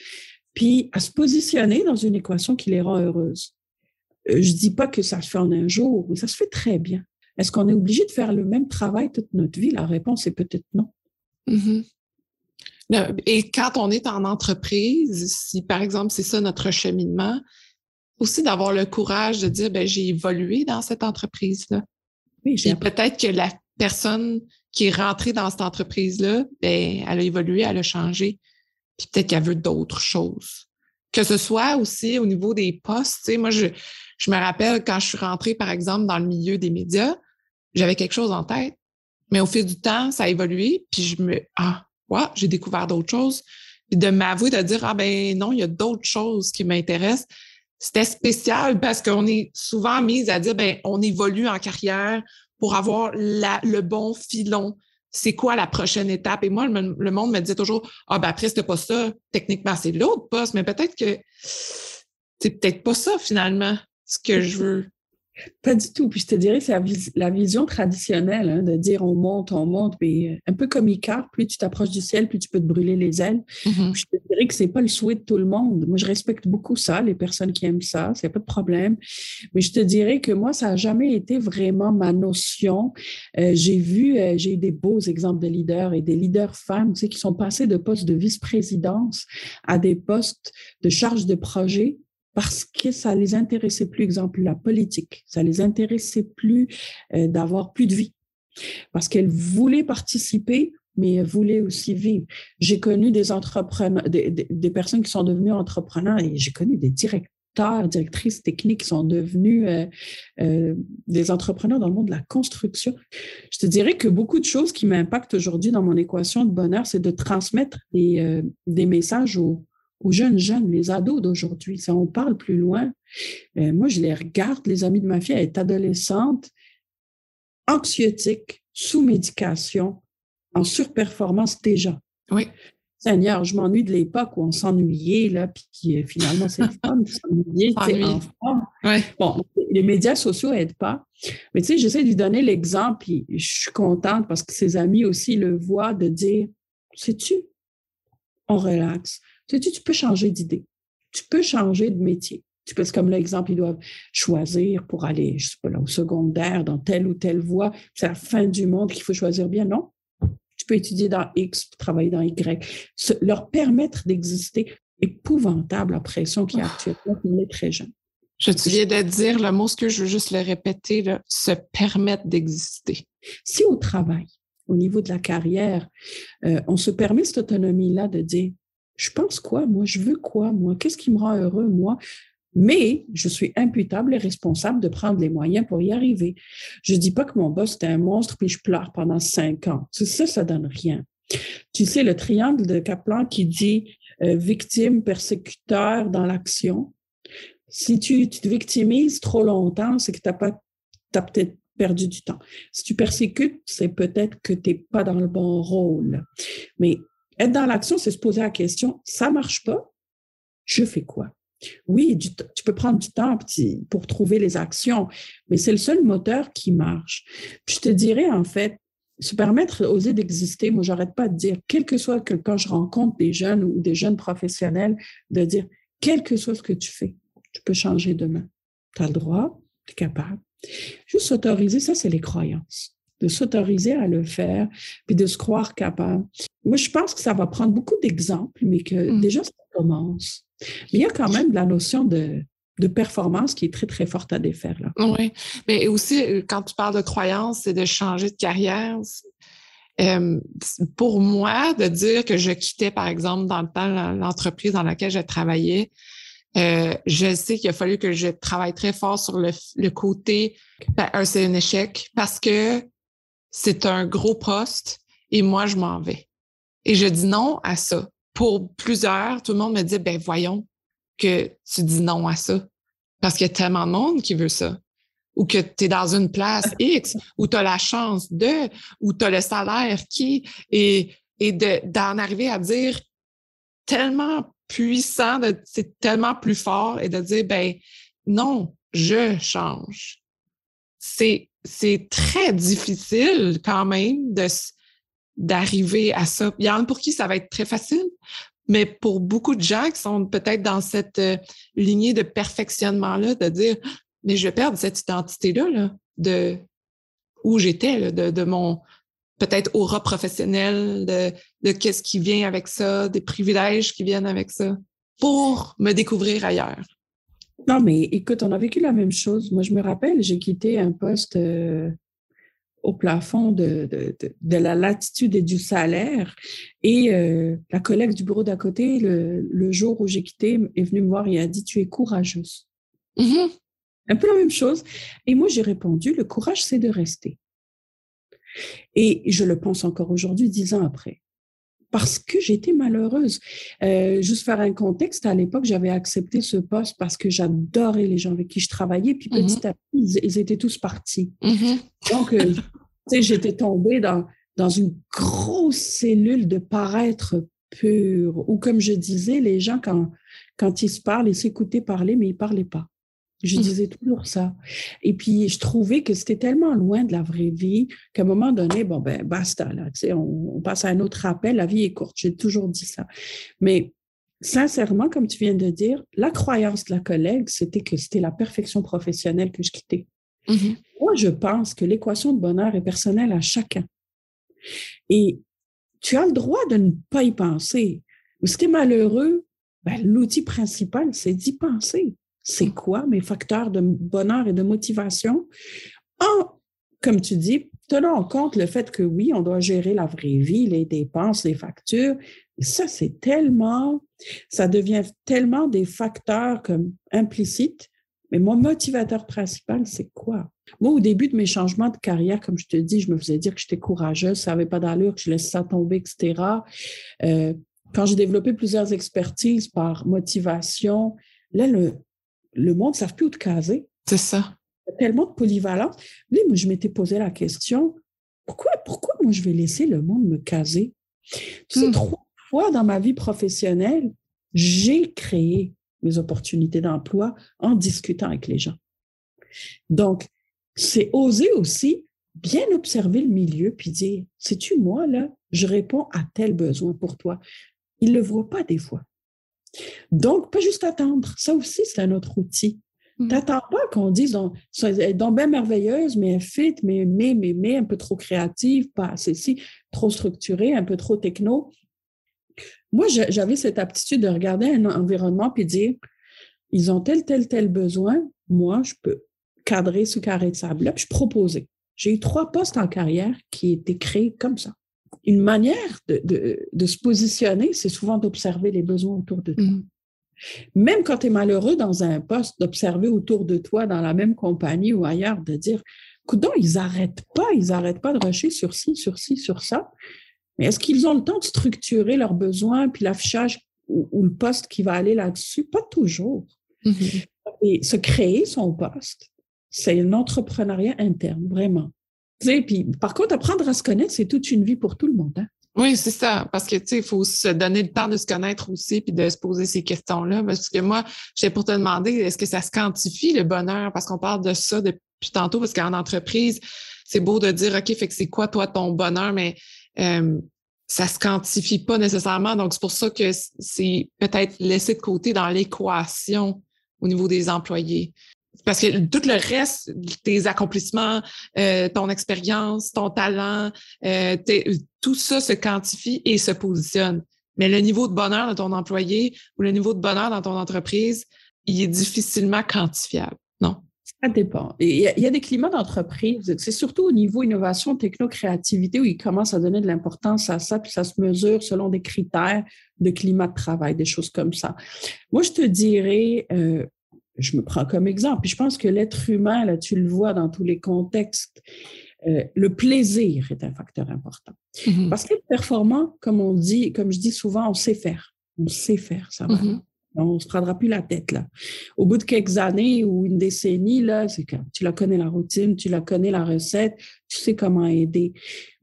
puis à se positionner dans une équation qui les rend heureuses. Euh, je dis pas que ça se fait en un jour, mais ça se fait très bien. Est-ce qu'on est obligé de faire le même travail toute notre vie? La réponse est peut-être non. Mm-hmm. Et quand on est en entreprise, si par exemple c'est ça notre cheminement, aussi d'avoir le courage de dire ben j'ai évolué dans cette entreprise-là. Oui, Et peut-être que la personne qui est rentrée dans cette entreprise-là, ben elle a évolué, elle a changé, puis peut-être qu'elle veut d'autres choses. Que ce soit aussi au niveau des postes, tu sais, moi je, je me rappelle quand je suis rentrée par exemple dans le milieu des médias, j'avais quelque chose en tête, mais au fil du temps, ça a évolué, puis je me ah ouais, j'ai découvert d'autres choses. Puis de m'avouer, de dire, ah ben non, il y a d'autres choses qui m'intéressent. C'était spécial parce qu'on est souvent mise à dire, ben on évolue en carrière pour avoir la, le bon filon. C'est quoi la prochaine étape? Et moi, le, monde me disait toujours, ah ben après, c'était pas ça. Techniquement, c'est l'autre poste, mais peut-être que c'est peut-être pas ça finalement, ce que je veux. Pas du tout. Puis je te dirais, c'est la, vision traditionnelle hein, de dire on monte, on monte, mais euh, un peu comme Icar, plus tu t'approches du ciel, plus tu peux te brûler les ailes. Mm-hmm. Je te dirais que c'est pas le souhait de tout le monde. Moi, je respecte beaucoup ça, les personnes qui aiment ça, c'est pas de problème. Mais je te dirais que moi, ça a jamais été vraiment ma notion. Euh, j'ai vu, euh, j'ai eu des beaux exemples de leaders et des leaders femmes, tu sais, qui sont passés de postes de vice-présidence à des postes de charge de projet parce que ça les intéressait plus, exemple, la politique, ça les intéressait plus euh, d'avoir plus de vie, parce qu'elles voulaient participer, mais elles voulaient aussi vivre. J'ai connu des entrepreneurs, des, personnes qui sont devenues entrepreneurs et j'ai connu des directeurs, directrices techniques qui sont devenus euh, euh, des entrepreneurs dans le monde de la construction. Je te dirais que beaucoup de choses qui m'impactent aujourd'hui dans mon équation de bonheur, c'est de transmettre des, des messages aux, aux jeunes jeunes, les ados d'aujourd'hui. Si on parle plus loin, euh, moi, je les regarde, les amis de ma fille, elle est adolescente, anxiotique, sous médication, en surperformance déjà. Oui. Seigneur, je m'ennuie de l'époque où on s'ennuyait, là, puis euh, finalement, c'est fun de s'ennuyer, ouais. Bon, les médias sociaux n'aident pas. Mais tu sais, j'essaie de lui donner l'exemple, puis je suis contente parce que ses amis aussi le voient, de dire, sais-tu, on relaxe. Tu, tu peux changer d'idée. Tu peux changer de métier. Tu peux, comme l'exemple, ils doivent choisir pour aller, je sais pas, là, au secondaire, dans telle ou telle voie. C'est la fin du monde qu'il faut choisir bien. Non. Tu peux étudier dans X, travailler dans Y. leur permettre d'exister. Épouvantable la pression qu'il y a actuellement il est très jeune. Je te viens de dire le mot, ce que je veux juste le répéter, là, se permettre d'exister. Si au travail, au niveau de la carrière, euh, on se permet cette autonomie-là de dire je pense quoi, moi, je veux quoi, moi, qu'est-ce qui me rend heureux, moi, mais je suis imputable et responsable de prendre les moyens pour y arriver. Je ne dis pas que mon boss est un monstre puis je pleure pendant cinq ans. Ça, ça donne rien. Tu sais, le triangle de Kaplan qui dit euh, victime, persécuteur dans l'action. Si tu, te victimises trop longtemps, c'est que tu as peut-être perdu du temps. Si tu persécutes, c'est peut-être que tu n'es pas dans le bon rôle. Mais être dans l'action, c'est se poser la question, ça marche pas, je fais quoi? Oui, tu peux prendre du temps pour trouver les actions, mais c'est le seul moteur qui marche. je te dirais, en fait, se permettre, oser d'exister, moi, j'arrête pas de dire, quel que soit que quand je rencontre des jeunes ou des jeunes professionnels, de dire, quel que soit ce que tu fais, tu peux changer demain. Tu as le droit, tu es capable. Juste s'autoriser, ça, c'est les croyances de s'autoriser à le faire, puis de se croire capable. Moi, je pense que ça va prendre beaucoup d'exemples, mais que mmh. déjà, ça commence. Mais il y a quand même la notion de de performance qui est très, très forte à défaire. Là. Oui, mais aussi, euh, quand tu parles de croyance, c'est de changer de carrière. Euh, pour moi, de dire que je quittais, par exemple, dans le temps, l'entreprise dans laquelle je travaillais, euh, je sais qu'il a fallu que je travaille très fort sur le, le côté, ben, c'est un échec parce que c'est un gros poste et moi, je m'en vais. Et je dis non à ça. Pour plusieurs, tout le monde me dit, ben voyons que tu dis non à ça. Parce qu'il y a tellement de monde qui veut ça. Ou que tu es dans une place X, où tu as la chance de, où tu as le salaire qui, et, et d'en arriver à dire tellement puissant, c'est tellement plus fort et de dire, ben non, je change. C'est, c'est très difficile quand même de, d'arriver à ça. Il y en a pour qui ça va être très facile, mais pour beaucoup de gens qui sont peut-être dans cette euh, lignée de perfectionnement-là, de dire, mais je vais perdre cette identité-là, là, de où j'étais, de, de, mon peut-être aura professionnelle, de, de qu'est-ce qui vient avec ça, des privilèges qui viennent avec ça, pour me découvrir ailleurs. Non, mais écoute, on a vécu la même chose. Moi, je me rappelle, j'ai quitté un poste euh, au plafond de, de, la latitude et du salaire. Et euh, la collègue du bureau d'à côté, le, jour où j'ai quitté, est venue me voir et a dit Tu es courageuse. Mm-hmm. Un peu la même chose. Et moi, j'ai répondu Le courage, c'est de rester. Et je le pense encore aujourd'hui, dix ans après parce que j'étais malheureuse. Euh, juste faire un contexte, à l'époque, j'avais accepté ce poste parce que j'adorais les gens avec qui je travaillais, puis petit mm-hmm. à petit, ils, étaient tous partis. Mm-hmm. Donc, euh, tu sais, j'étais tombée dans, dans une grosse cellule de paraître pur, ou comme je disais, les gens, quand, quand ils se parlent, ils s'écoutaient parler, mais ils ne parlaient pas. Je mmh. disais toujours ça. Et puis, je trouvais que c'était tellement loin de la vraie vie qu'à un moment donné, bon, ben, basta, là, tu sais, on, passe à un autre appel, la vie est courte. J'ai toujours dit ça. Mais sincèrement, comme tu viens de dire, la croyance de la collègue, c'était que c'était la perfection professionnelle que je quittais. Mmh Moi, je pense que l'équation de bonheur est personnelle à chacun. Et tu as le droit de ne pas y penser. Mais si tu es malheureux, ben, l'outil principal, c'est d'y penser c'est quoi mes facteurs de bonheur et de motivation? En, comme tu dis, tenant en compte le fait que oui, on doit gérer la vraie vie, les dépenses, les factures. Ça, c'est tellement, ça devient tellement des facteurs implicites. Mais mon motivateur principal, c'est quoi? Moi, au début de mes changements de carrière, comme je te dis, je me faisais dire que j'étais courageuse, ça n'avait pas d'allure, que je laissais ça tomber, etc. Euh, quand j'ai développé plusieurs expertises par motivation, là, le, le monde ne savent plus où te caser. C'est ça. Il y a tellement de polyvalence. Mais moi, je m'étais posé la question, pourquoi, pourquoi moi, je vais laisser le monde me caser? Tu sais, hmm. trois fois dans ma vie professionnelle, j'ai créé mes opportunités d'emploi en discutant avec les gens. Donc, c'est oser aussi bien observer le milieu puis dire, sais-tu, moi, là, je réponds à tel besoin pour toi. Ils ne le voient pas des fois. Donc, pas juste attendre. Ça aussi, c'est un autre outil. Tu T'attends pas qu'on dise, donc, donc bien merveilleuse, mais fit, mais, mais, mais, mais, un peu trop créative, pas assez si, trop structurée, un peu trop techno. Moi, j'avais cette aptitude de regarder un environnement puis dire, ils ont tel, tel, tel besoin. Moi, je peux cadrer ce carré de sable-là, puis je proposais. J'ai eu trois postes en carrière qui étaient créés comme ça une manière de, se positionner, c'est souvent d'observer les besoins autour de toi. Mm. Même quand tu es malheureux dans un poste, d'observer autour de toi, dans la même compagnie ou ailleurs, de dire, coudons, ils n'arrêtent pas, ils n'arrêtent pas de rusher sur ci, sur ci, sur ça. Mais est-ce qu'ils ont le temps de structurer leurs besoins, puis l'affichage ou, le poste qui va aller là-dessus? Pas toujours. Mm-hmm. Et se créer son poste, c'est un entrepreneuriat interne, vraiment puis, par contre, apprendre à se connaître, c'est toute une vie pour tout le monde. Hein. Oui, c'est ça. Parce que, tu sais, il faut se donner le temps de se connaître aussi puis de se poser ces questions-là. Parce que moi, j'ai pour te demander, est-ce que ça se quantifie le bonheur? Parce qu'on parle de ça depuis tantôt, parce qu'en entreprise, c'est beau de dire, OK, fait que c'est quoi, toi, ton bonheur? Mais euh, ça se quantifie pas nécessairement. Donc, c'est pour ça que c'est peut-être laissé de côté dans l'équation au niveau des employés parce que tout le reste, tes accomplissements, euh, ton expérience, ton talent, euh, tout ça se quantifie et se positionne. Mais le niveau de bonheur de ton employé ou le niveau de bonheur dans ton entreprise, il est difficilement quantifiable, non? Ça dépend. Il y, a, des climats d'entreprise. C'est surtout au niveau innovation, techno-créativité où ils commencent à donner de l'importance à ça, puis ça se mesure selon des critères de climat de travail, des choses comme ça. Moi, je te dirais, euh, je me prends comme exemple, puis je pense que l'être humain, là, tu le vois dans tous les contextes, euh, le plaisir est un facteur important. Mhm. Parce qu'être performant, comme on dit, comme je dis souvent, on sait faire. On sait faire, ça va. Mhm. On ne se prendra plus la tête, là. Au bout de quelques années ou une décennie, là, c'est que tu la connais la routine, tu la connais la recette, tu sais comment aider.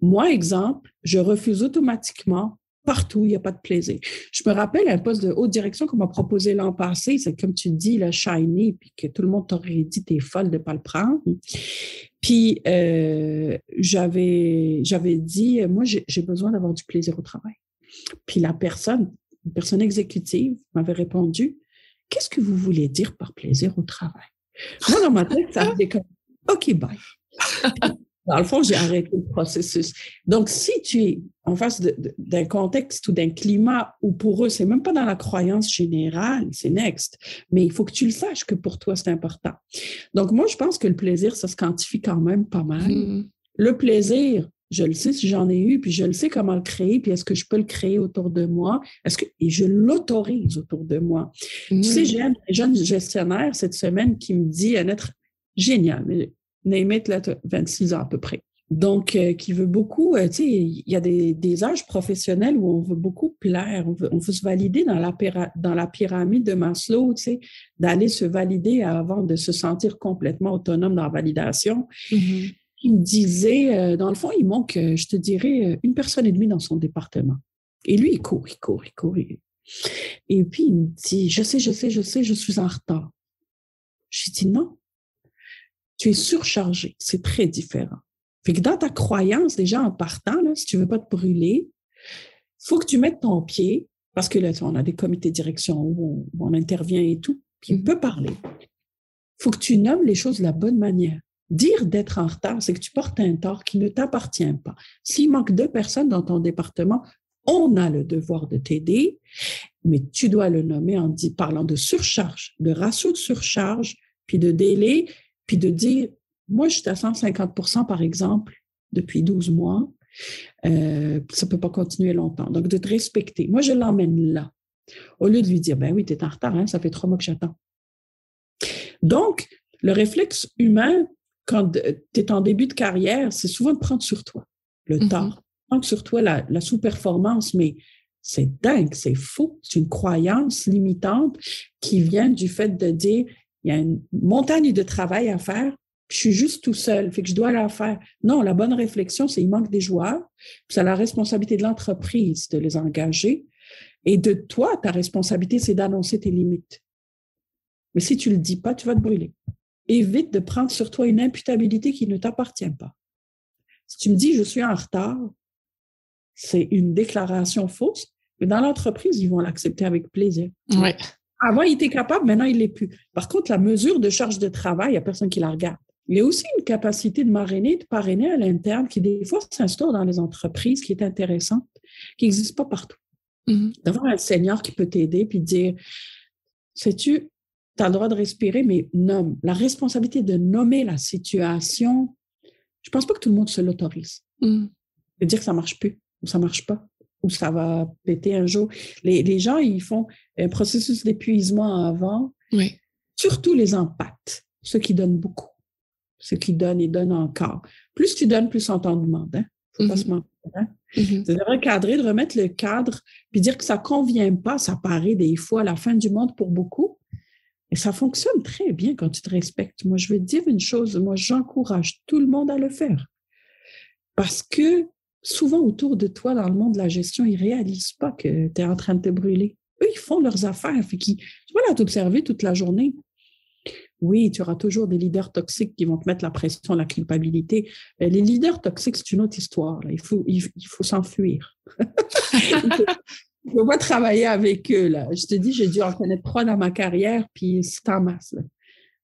Moi, exemple, je refuse automatiquement partout, il n'y a pas de plaisir. Je me rappelle un poste de haute direction qu'on m'a proposé l'an passé, c'est comme tu dis, le shiny, puis que tout le monde t'aurait dit, t'es folle de ne pas le prendre. Puis, euh, j'avais, j'avais dit, moi, j'ai j'ai besoin d'avoir du plaisir au travail. Puis la personne, une personne exécutive m'avait répondu, qu'est-ce que vous voulez dire par plaisir au travail? Moi, dans ma tête, ça faisait comme, OK, bye. Dans le fond, j'ai arrêté le processus? Donc, si tu es en face d'un contexte ou d'un climat où pour eux, c'est même pas dans la croyance générale, c'est next, mais il faut que tu le saches que pour toi, c'est important. Donc, moi, je pense que le plaisir, ça se quantifie quand même pas mal. Mhm. Le plaisir, je le sais si j'en ai eu, puis je le sais comment le créer, puis est-ce que je peux le créer autour de moi? Est-ce que, et je l'autorise autour de moi. Tu sais, j'ai un jeune gestionnaire cette semaine qui me dit un être génial, mais name it, là, t'as 26 ans à peu près. Donc, euh, qui veut beaucoup, euh, tu sais, il y a des, des âges professionnels où on veut beaucoup plaire, on veut, on veut se valider dans la, dans la pyramide de Maslow, tu sais, d'aller se valider avant de se sentir complètement autonome dans la validation. Mhm. Il me disait, euh, dans le fond, il manque, euh, je te dirais, une personne et demie dans son département. Et lui, il court, il court, il court. il- Et puis, il me dit, je sais, je sais, je sais, je suis en retard. J'ai dit non. Tu es surchargé. C'est très différent. Fait que dans ta croyance, déjà en partant, là, si tu veux pas te brûler, faut que tu mettes ton pied, parce que là, on a des comités de direction où on, où on intervient et tout, puis on Mhm. peut parler. faut que tu nommes les choses de la bonne manière. Dire d'être en retard, c'est que tu portes un tort qui ne t'appartient pas. S'il manque deux personnes dans ton département, on a le devoir de t'aider, mais tu dois le nommer en dit- parlant de surcharge, de ratio de surcharge, puis de délai, puis de dire, moi, je suis à 150% par exemple, depuis 12 mois. Euh, ça peut pas continuer longtemps. Donc, de te respecter. Moi, je l'emmène là. Au lieu de lui dire, ben oui, tu es en retard, hein, ça fait trois mois que j'attends. Donc, le réflexe humain, quand tu es en début de carrière, c'est souvent de prendre sur toi le Mhm. tort, prendre sur toi la, la sous-performance, mais c'est dingue, c'est faux. C'est une croyance limitante qui vient du fait de dire, il y a une montagne de travail à faire, je suis juste tout seul, fait que je dois la faire. Non, la bonne réflexion, c'est il manque des joueurs, c'est la responsabilité de l'entreprise de les engager. Et de toi, ta responsabilité, c'est d'annoncer tes limites. Mais si tu le dis pas, tu vas te brûler. Évite de prendre sur toi une imputabilité qui ne t'appartient pas. Si tu me dis je suis en retard, c'est une déclaration fausse, mais dans l'entreprise, ils vont l'accepter avec plaisir. Avant, il était capable, maintenant, il l'est plus. Par contre, la mesure de charge de travail, il n'y a personne qui la regarde. Il y a aussi une capacité de marrainer, de parrainer à l'interne qui, des fois, s'instaure dans les entreprises, qui est intéressante, qui n'existe pas partout. Mhm. D'avoir un senior qui peut t'aider puis dire, sais-tu, tu as le droit de respirer, mais nomme. La responsabilité de nommer la situation, je pense pas que tout le monde se l'autorise. Mhm. De dire que ça marche plus, ou ça marche pas, ou ça va péter un jour. Les, les gens, ils font un processus d'épuisement avant, Oui. surtout les empathes, ceux qui donnent beaucoup, ceux qui donnent et donnent encore. Plus tu donnes, plus on t'en demande. Hein? Faut pas Mhm. se mentir. Hein? Mhm. C'est de recadrer, de remettre le cadre, puis dire que ça convient pas, ça paraît des fois la fin du monde pour beaucoup. Et ça fonctionne très bien quand tu te respectes. Moi, je vais te dire une chose, moi, j'encourage tout le monde à le faire. Parce que souvent autour de toi, dans le monde de la gestion, ils réalisent pas que tu es en train de te brûler. Eux, ils font leurs affaires. Fait qu'ils, tu vas là t'observer toute la journée. Oui, tu auras toujours des leaders toxiques qui vont te mettre la pression, la culpabilité. Euh, Les leaders toxiques, c'est une autre histoire. là. Il faut, il, il faut s'enfuir. Je ne peux pas travailler avec eux. Là. Je te dis, j'ai dû en connaître trois dans ma carrière, puis c'est en masse.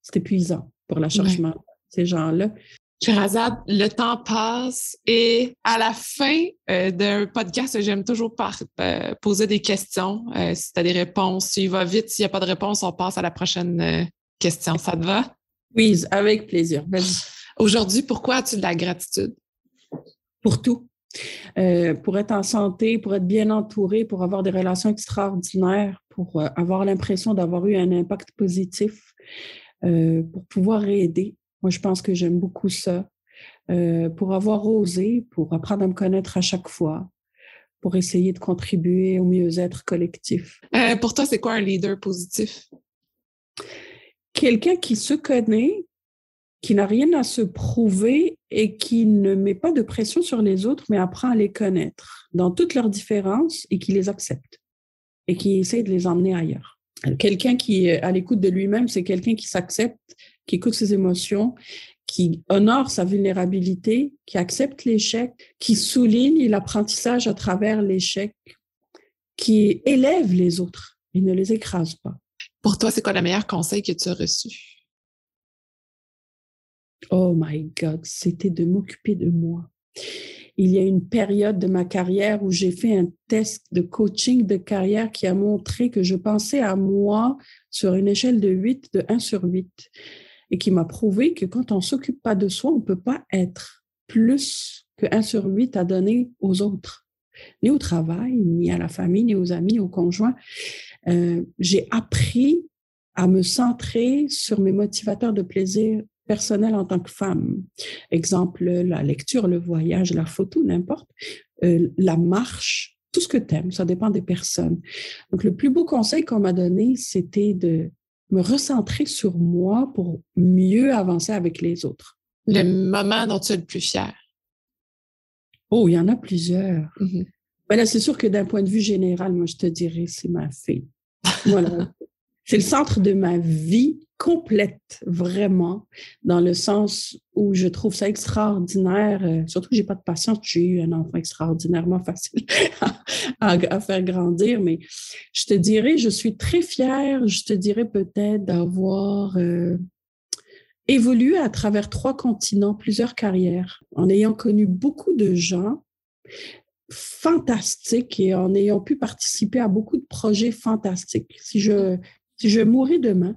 C'est épuisant pour la charge Ouais. ces gens-là. Sherazade, le temps passe et à la fin euh, d'un podcast, j'aime toujours euh, poser des questions. Euh, si tu as des réponses, il va vite. S'il n'y a pas de réponse, on passe à la prochaine question. Ça te va? Oui, avec plaisir. Aujourd'hui, pourquoi as-tu de la gratitude? Pour tout. pour être en santé, pour être bien entouré, pour avoir des relations extraordinaires, pour avoir l'impression d'avoir eu un impact positif, pour pouvoir aider, moi, je pense que j'aime beaucoup ça. Euh, pour avoir osé, pour apprendre à me connaître à chaque fois, pour essayer de contribuer au mieux-être collectif. Euh, pour toi, c'est quoi un leader positif? Quelqu'un qui se connaît, qui n'a rien à se prouver et qui ne met pas de pression sur les autres, mais apprend à les connaître dans toutes leurs différences et qui les accepte et qui essaie de les emmener ailleurs. Quelqu'un qui est à l'écoute de lui-même, c'est quelqu'un qui s'accepte, qui écoute ses émotions, qui honore sa vulnérabilité, qui accepte l'échec, qui souligne l'apprentissage à travers l'échec, qui élève les autres et ne les écrase pas. Pour toi, c'est quoi le meilleur conseil que tu as reçu? Oh my God, c'était de m'occuper de moi. Il y a une période de ma carrière où j'ai fait un test de coaching de carrière qui a montré que je pensais à moi sur une échelle de 8, de 1 sur 8 et qui m'a prouvé que quand on s'occupe pas de soi, on peut pas être plus que 1 sur 8 à donner aux autres, ni au travail, ni à la famille, ni aux amis, aux conjoints. Euh, j'ai appris à me centrer sur mes motivateurs de plaisir personnel en tant que femme. Exemple, la lecture, le voyage, la photo, n'importe, euh, la marche, tout ce que tu aimes, ça dépend des personnes. Donc, le plus beau conseil qu'on m'a donné, c'était de me recentrer sur moi pour mieux avancer avec les autres. Le moment dont tu es le plus fier? Oh, il y en a plusieurs. Mm c'est sûr que d'un point de vue général, moi, je te dirais, c'est ma fille. Voilà. c'est le centre de ma vie complète, vraiment, dans le sens où je trouve ça extraordinaire. Euh, surtout que j'ai pas de patience, j'ai eu un enfant extraordinairement facile à, faire grandir, mais je te dirais, je suis très fière, je te dirais peut-être d'avoir euh, évolué à travers trois continents, plusieurs carrières, en ayant connu beaucoup de gens fantastiques et en ayant pu participer à beaucoup de projets fantastiques. Si je, si je mourais demain,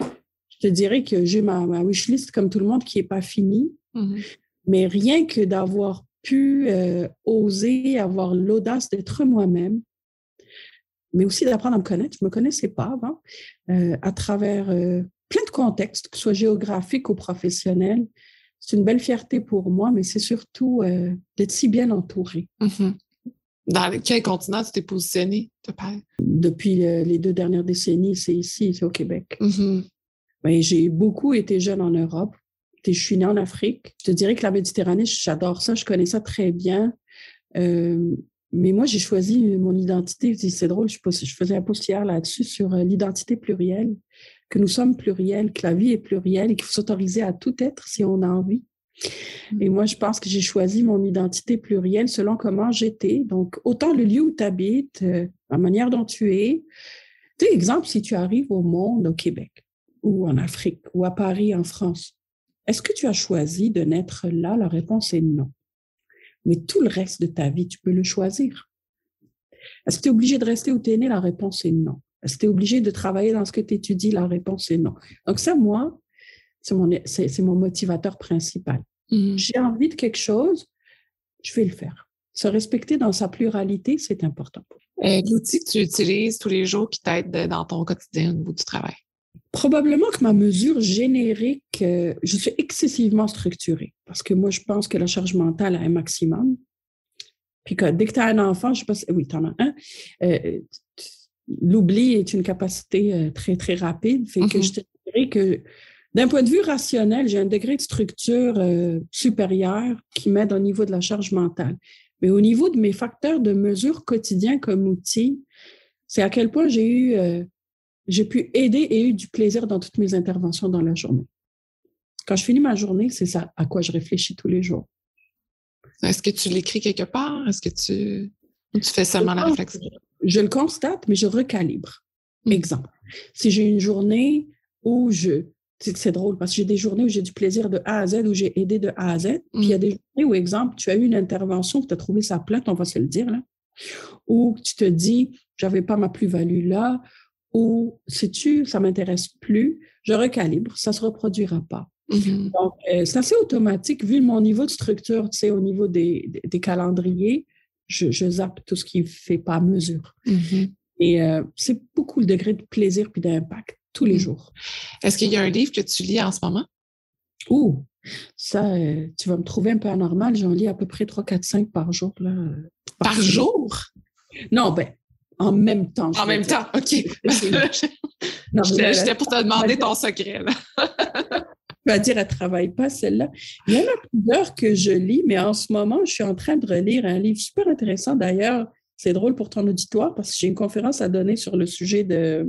je te dirais que j'ai ma, ma wishlist comme tout le monde qui n'est pas finie. Mm-hmm. Mais rien que d'avoir pu euh, oser avoir l'audace d'être moi-même, mais aussi d'apprendre à me connaître. Je ne me connaissais pas avant, euh, à travers euh, plein de contextes, que ce soit géographique ou professionnel. C'est une belle fierté pour moi, mais c'est surtout d'être si bien entourée. Mm-hmm. Dans quel continent tu t'es positionné, Depuis les deux dernières décennies, c'est ici, c'est au Québec. Mm-hmm. Ben, j'ai beaucoup été jeune en Europe. Je suis née en Afrique. Je te dirais que la Méditerranée, j'adore ça, je connais ça très bien. Euh, mais moi, j'ai choisi mon identité. C'est drôle, je, je, faisais un post hier là-dessus sur euh, l'identité plurielle, que nous sommes pluriels, que la vie est plurielle et qu'il faut s'autoriser à tout être si on a envie. Et moi, je pense que j'ai choisi mon identité plurielle selon comment j'étais. Donc, autant le lieu où tu habites, euh, la manière dont tu es. Tu sais, exemple, si tu arrives au monde, au Québec, ou en Afrique, ou à Paris, en France, est-ce que tu as choisi de naître là? La réponse est non. Mais tout le reste de ta vie, tu peux le choisir. Est-ce que tu es obligé de rester où tu es né? La réponse est non. Est-ce que tu es obligé de travailler dans ce que tu étudies? La réponse est non. Donc ça, moi, c'est mon, c'est, mon motivateur principal. Mmh. J'ai envie de quelque chose, je vais le faire. Se respecter dans sa pluralité, c'est important. Euh, l'outil que tu utilises tous les jours qui t'aide dans ton quotidien au niveau du travail? Probablement que ma mesure générique, euh, je suis excessivement structurée parce que moi, je pense que la charge mentale a un maximum. Puis que dès que tu as un enfant, je sais pas si, oui, tu en as un, euh, l'oubli est une capacité très, très rapide. Fait que mmh je te dirais que d'un point de vue rationnel, j'ai un degré de structure euh, supérieur qui m'aide au niveau de la charge mentale. Mais au niveau de mes facteurs de mesure quotidien comme outil, c'est à quel point j'ai eu, euh, j'ai pu aider et eu du plaisir dans toutes mes interventions dans la journée. Quand je finis ma journée, c'est ça à quoi je réfléchis tous les jours. Est-ce que tu l'écris quelque part? Est-ce que tu, tu fais seulement la réflexion? Je le constate, mais je recalibre. Mmh. Exemple, si j'ai une journée où je c'est drôle parce que j'ai des journées où j'ai du plaisir de A à Z, où j'ai aidé de A à Z. Puis il y a mm. des journées où, exemple, tu as eu une intervention, tu as trouvé ça plate, on va se le dire, là, ou tu te dis, j'avais pas ma plus-value là, ou sais-tu, ça m'intéresse plus, je recalibre, ça se reproduira pas. Mm-hmm. Donc, euh, c'est assez automatique, vu mon niveau de structure, tu sais, au niveau des, des, calendriers, je, je, zappe tout ce qui ne fait pas mesure. Mm-hmm. Et euh, c'est beaucoup le degré de plaisir puis d'impact tous les jours. Est-ce qu'il y a un livre que tu lis en ce moment? Ouh, ça, euh, tu vas me trouver un peu anormal. J'en lis à peu près 3, 4, 5 par jour. Là, par, jour? Non, ben, en même temps. En même temps, OK. J'étais pour te demander ton secret. Tu vas dire, elle ne travaille pas, celle-là. Il y en a plusieurs que je lis, mais en ce moment, je suis en train de relire un livre super intéressant. D'ailleurs, c'est drôle pour ton auditoire parce que j'ai une conférence à donner sur le sujet de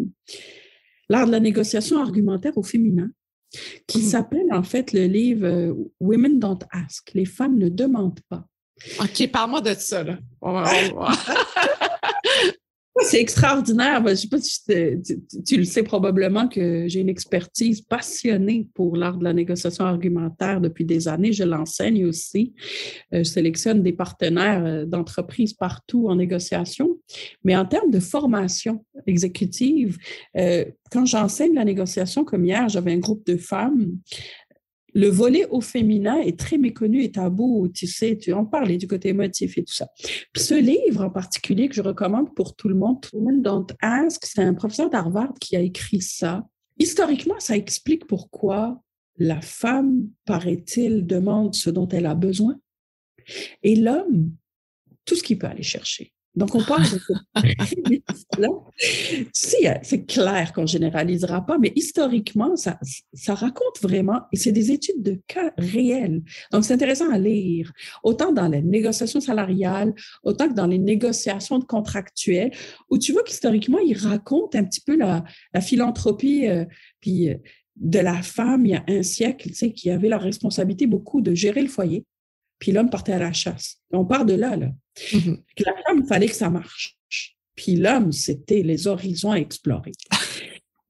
l'art de la négociation argumentaire au féminin, qui mmh. s'appelle en fait le livre euh, Women Don't Ask. Les femmes ne demandent pas. OK, parle-moi de ça. Là. C'est extraordinaire. Je sais pas si tu, le sais probablement que j'ai une expertise passionnée pour l'art de la négociation argumentaire depuis des années. Je l'enseigne aussi. Euh, je sélectionne des partenaires euh, d'entreprises partout en négociation. Mais en termes de formation exécutive, euh, quand j'enseigne la négociation, comme hier, j'avais un groupe de femmes le volet au féminin est très méconnu et tabou, tu sais, tu en parlais du côté émotif et tout ça. Ce livre en particulier que je recommande pour tout le monde, Women Don't Ask, c'est un professeur d'Harvard qui a écrit ça. Historiquement, ça explique pourquoi la femme, paraît-il, demande ce dont elle a besoin et l'homme, tout ce qu'il peut aller chercher. Donc, on parle de là. Si, c'est clair qu'on généralisera pas, mais historiquement, ça, ça raconte vraiment, et c'est des études de cas réels. Donc, c'est intéressant à lire, autant dans les négociations salariales, autant que dans les négociations contractuelles, où tu vois qu'historiquement, il raconte un petit peu la, la philanthropie, euh, puis euh, de la femme il y a un siècle, tu sais, qui avait la responsabilité beaucoup de gérer le foyer, puis l'homme partait à la chasse. On part de là, là. Mm-hmm. La femme, il fallait que ça marche. Puis l'homme, c'était les horizons à explorer.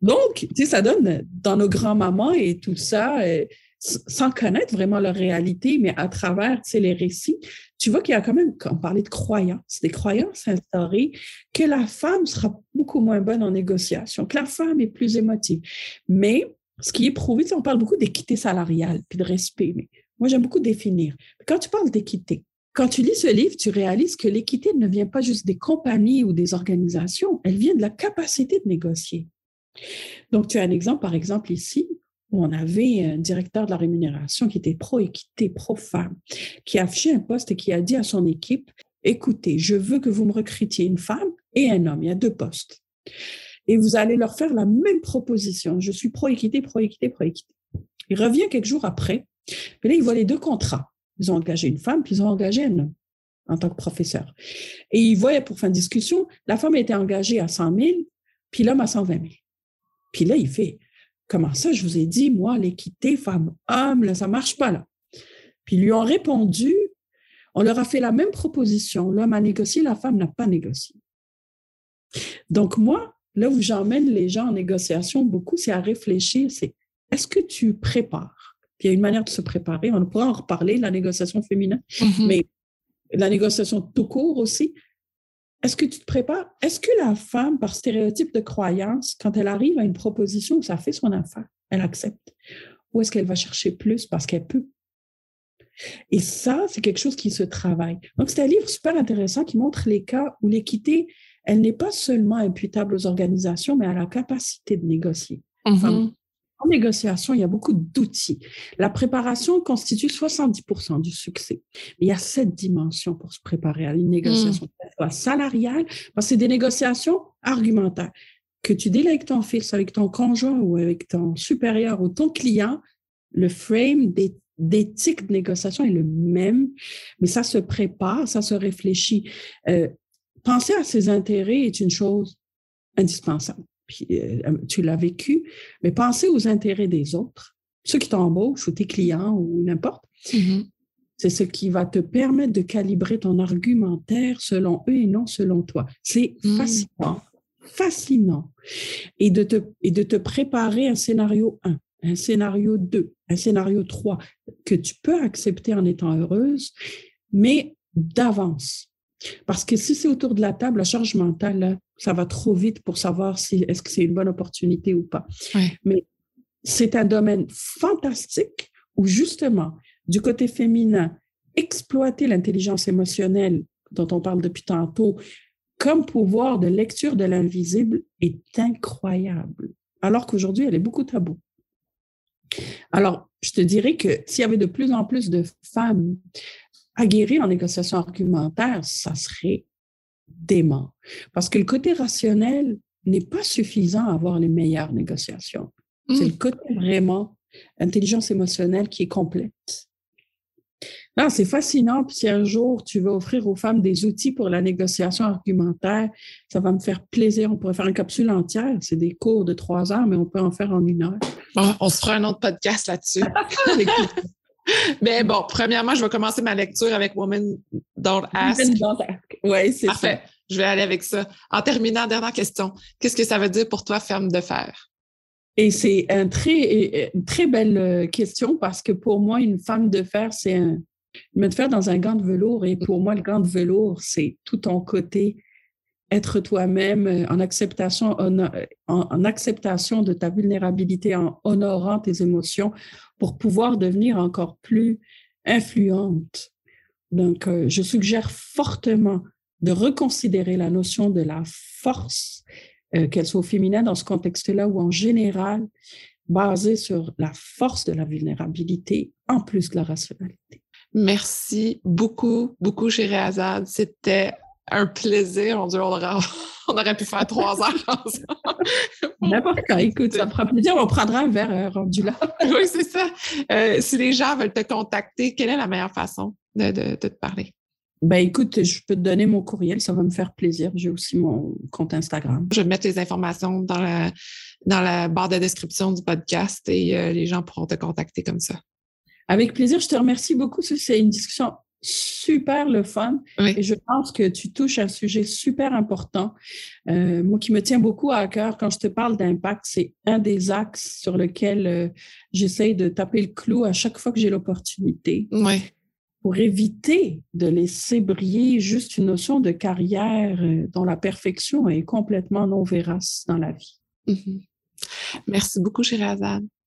Donc, tu sais, ça donne dans nos grands-mamans et tout ça, euh, sans connaître vraiment leur réalité, mais à travers tu sais, les récits, tu vois qu'il y a quand même, on parlait de croyances, des croyances instaurées, que la femme sera beaucoup moins bonne en négociation, que la femme est plus émotive. Mais ce qui est prouvé, on parle beaucoup d'équité salariale puis de respect, mais moi, j'aime beaucoup définir. Quand tu parles d'équité, quand tu lis ce livre, tu réalises que l'équité ne vient pas juste des compagnies ou des organisations, elle vient de la capacité de négocier. Donc, tu as un exemple, par exemple, ici, où on avait un directeur de la rémunération qui était pro-équité, pro-femme, qui a affiché un poste et qui a dit à son équipe, écoutez, je veux que vous me recrutiez une femme et un homme, il y a deux postes. Et vous allez leur faire la même proposition. Je suis pro-équité, pro-équité, pro-équité. Il revient quelques jours après mais là, ils voient les deux contrats. Ils ont engagé une femme, puis ils ont engagé un homme en tant que professeur. Et ils voyaient, pour fin de discussion, la femme était engagée à 100 000, puis l'homme à 120 000. Puis là, il fait, comment ça, je vous ai dit, moi, l'équité femme-homme, ça marche pas, là. Puis ils lui ont répondu, on leur a fait la même proposition. L'homme a négocié, la femme n'a pas négocié. Donc, moi, là où j'emmène les gens en négociation beaucoup, c'est à réfléchir, c'est est-ce que tu prépares il y a une manière de se préparer. On pourra en reparler, la négociation féminine, mm-hmm. mais la négociation tout court aussi. Est-ce que tu te prépares? Est-ce que la femme, par stéréotype de croyance, quand elle arrive à une proposition où ça fait son affaire, elle accepte? Ou est-ce qu'elle va chercher plus parce qu'elle peut? Et ça, c'est quelque chose qui se travaille. Donc, c'est un livre super intéressant qui montre les cas où l'équité, elle n'est pas seulement imputable aux organisations, mais à la capacité de négocier. Mm-hmm. En négociation, il y a beaucoup d'outils. La préparation constitue 70% du succès. Mais il y a sept dimensions pour se préparer à une négociation, mmh. salariale, parce que c'est des négociations argumentaires. Que tu délègues ton fils avec ton conjoint ou avec ton supérieur ou ton client, le frame d'éthique de négociation est le même, mais ça se prépare, ça se réfléchit. Euh, penser à ses intérêts est une chose indispensable. Euh, tu l'as vécu, mais pensez aux intérêts des autres, ceux qui t'embauchent ou tes clients ou n'importe. Mm-hmm. C'est ce qui va te permettre de calibrer ton argumentaire selon eux et non selon toi. C'est mm. fascinant, fascinant. Et de, te, et de te préparer un scénario 1, un scénario 2, un scénario 3 que tu peux accepter en étant heureuse, mais d'avance. Parce que si c'est autour de la table, la charge mentale, ça va trop vite pour savoir si est-ce que c'est une bonne opportunité ou pas. Mais c'est un domaine fantastique où justement, du côté féminin, exploiter l'intelligence émotionnelle dont on parle depuis tantôt comme pouvoir de lecture de l'invisible est incroyable, alors qu'aujourd'hui, elle est beaucoup tabou. Alors, je te dirais que s'il y avait de plus en plus de femmes aguerries en négociation argumentaire, ça serait dément. Parce que le côté rationnel n'est pas suffisant à avoir les meilleures négociations. C'est le côté vraiment intelligence émotionnelle qui est complète. Non, c'est fascinant. Puis si un jour tu veux offrir aux femmes des outils pour la négociation argumentaire, ça va me faire plaisir. On pourrait faire une capsule entière. C'est des cours de trois heures, mais on peut en faire en une heure. on se fera un autre podcast là-dessus. mais bon, premièrement, je vais commencer ma lecture avec Woman Don't Ask. Oui, c'est Parfait. Je vais aller avec ça. En terminant, dernière question. Qu'est-ce que ça veut dire pour toi, femme de fer? Et c'est un très, une très belle euh, question parce que pour moi, une femme de fer, c'est un, me faire dans un gant de velours. Et pour moi, le gant de velours, c'est tout ton côté, être toi-même en acceptation, en, acceptation de ta vulnérabilité, en honorant tes émotions pour pouvoir devenir encore plus influente. Donc, euh, je suggère fortement de reconsidérer la notion de la force, euh, qu'elle soit au féminin dans ce contexte-là ou en général, basée sur la force de la vulnérabilité en plus de la rationalité. Merci beaucoup, beaucoup, chérie Azad. C'était un plaisir. On, on aurait pu faire trois heures ensemble. N'importe quand. Écoute, ça me fera plaisir. On prendra un verre euh, rendu là. oui, c'est ça. Euh, si les gens veulent te contacter, quelle est la meilleure façon de, te parler? Ben écoute, je peux te donner mon courriel, ça va me faire plaisir. J'ai aussi mon compte Instagram. Je vais mettre les informations dans la, dans la barre de description du podcast et euh, les gens pourront te contacter comme ça. Avec plaisir, je te remercie beaucoup. C'est une discussion super le fun. Et je pense que tu touches un sujet super important. Euh, moi qui me tiens beaucoup à cœur quand je te parle d'impact, c'est un des axes sur lequel euh, j'essaye de taper le clou à chaque fois que j'ai l'opportunité. Oui. Pour éviter de laisser briller juste une notion de carrière euh, dont la perfection est complètement non vérace dans la vie. Mm-hmm. Merci beaucoup, Shirazade.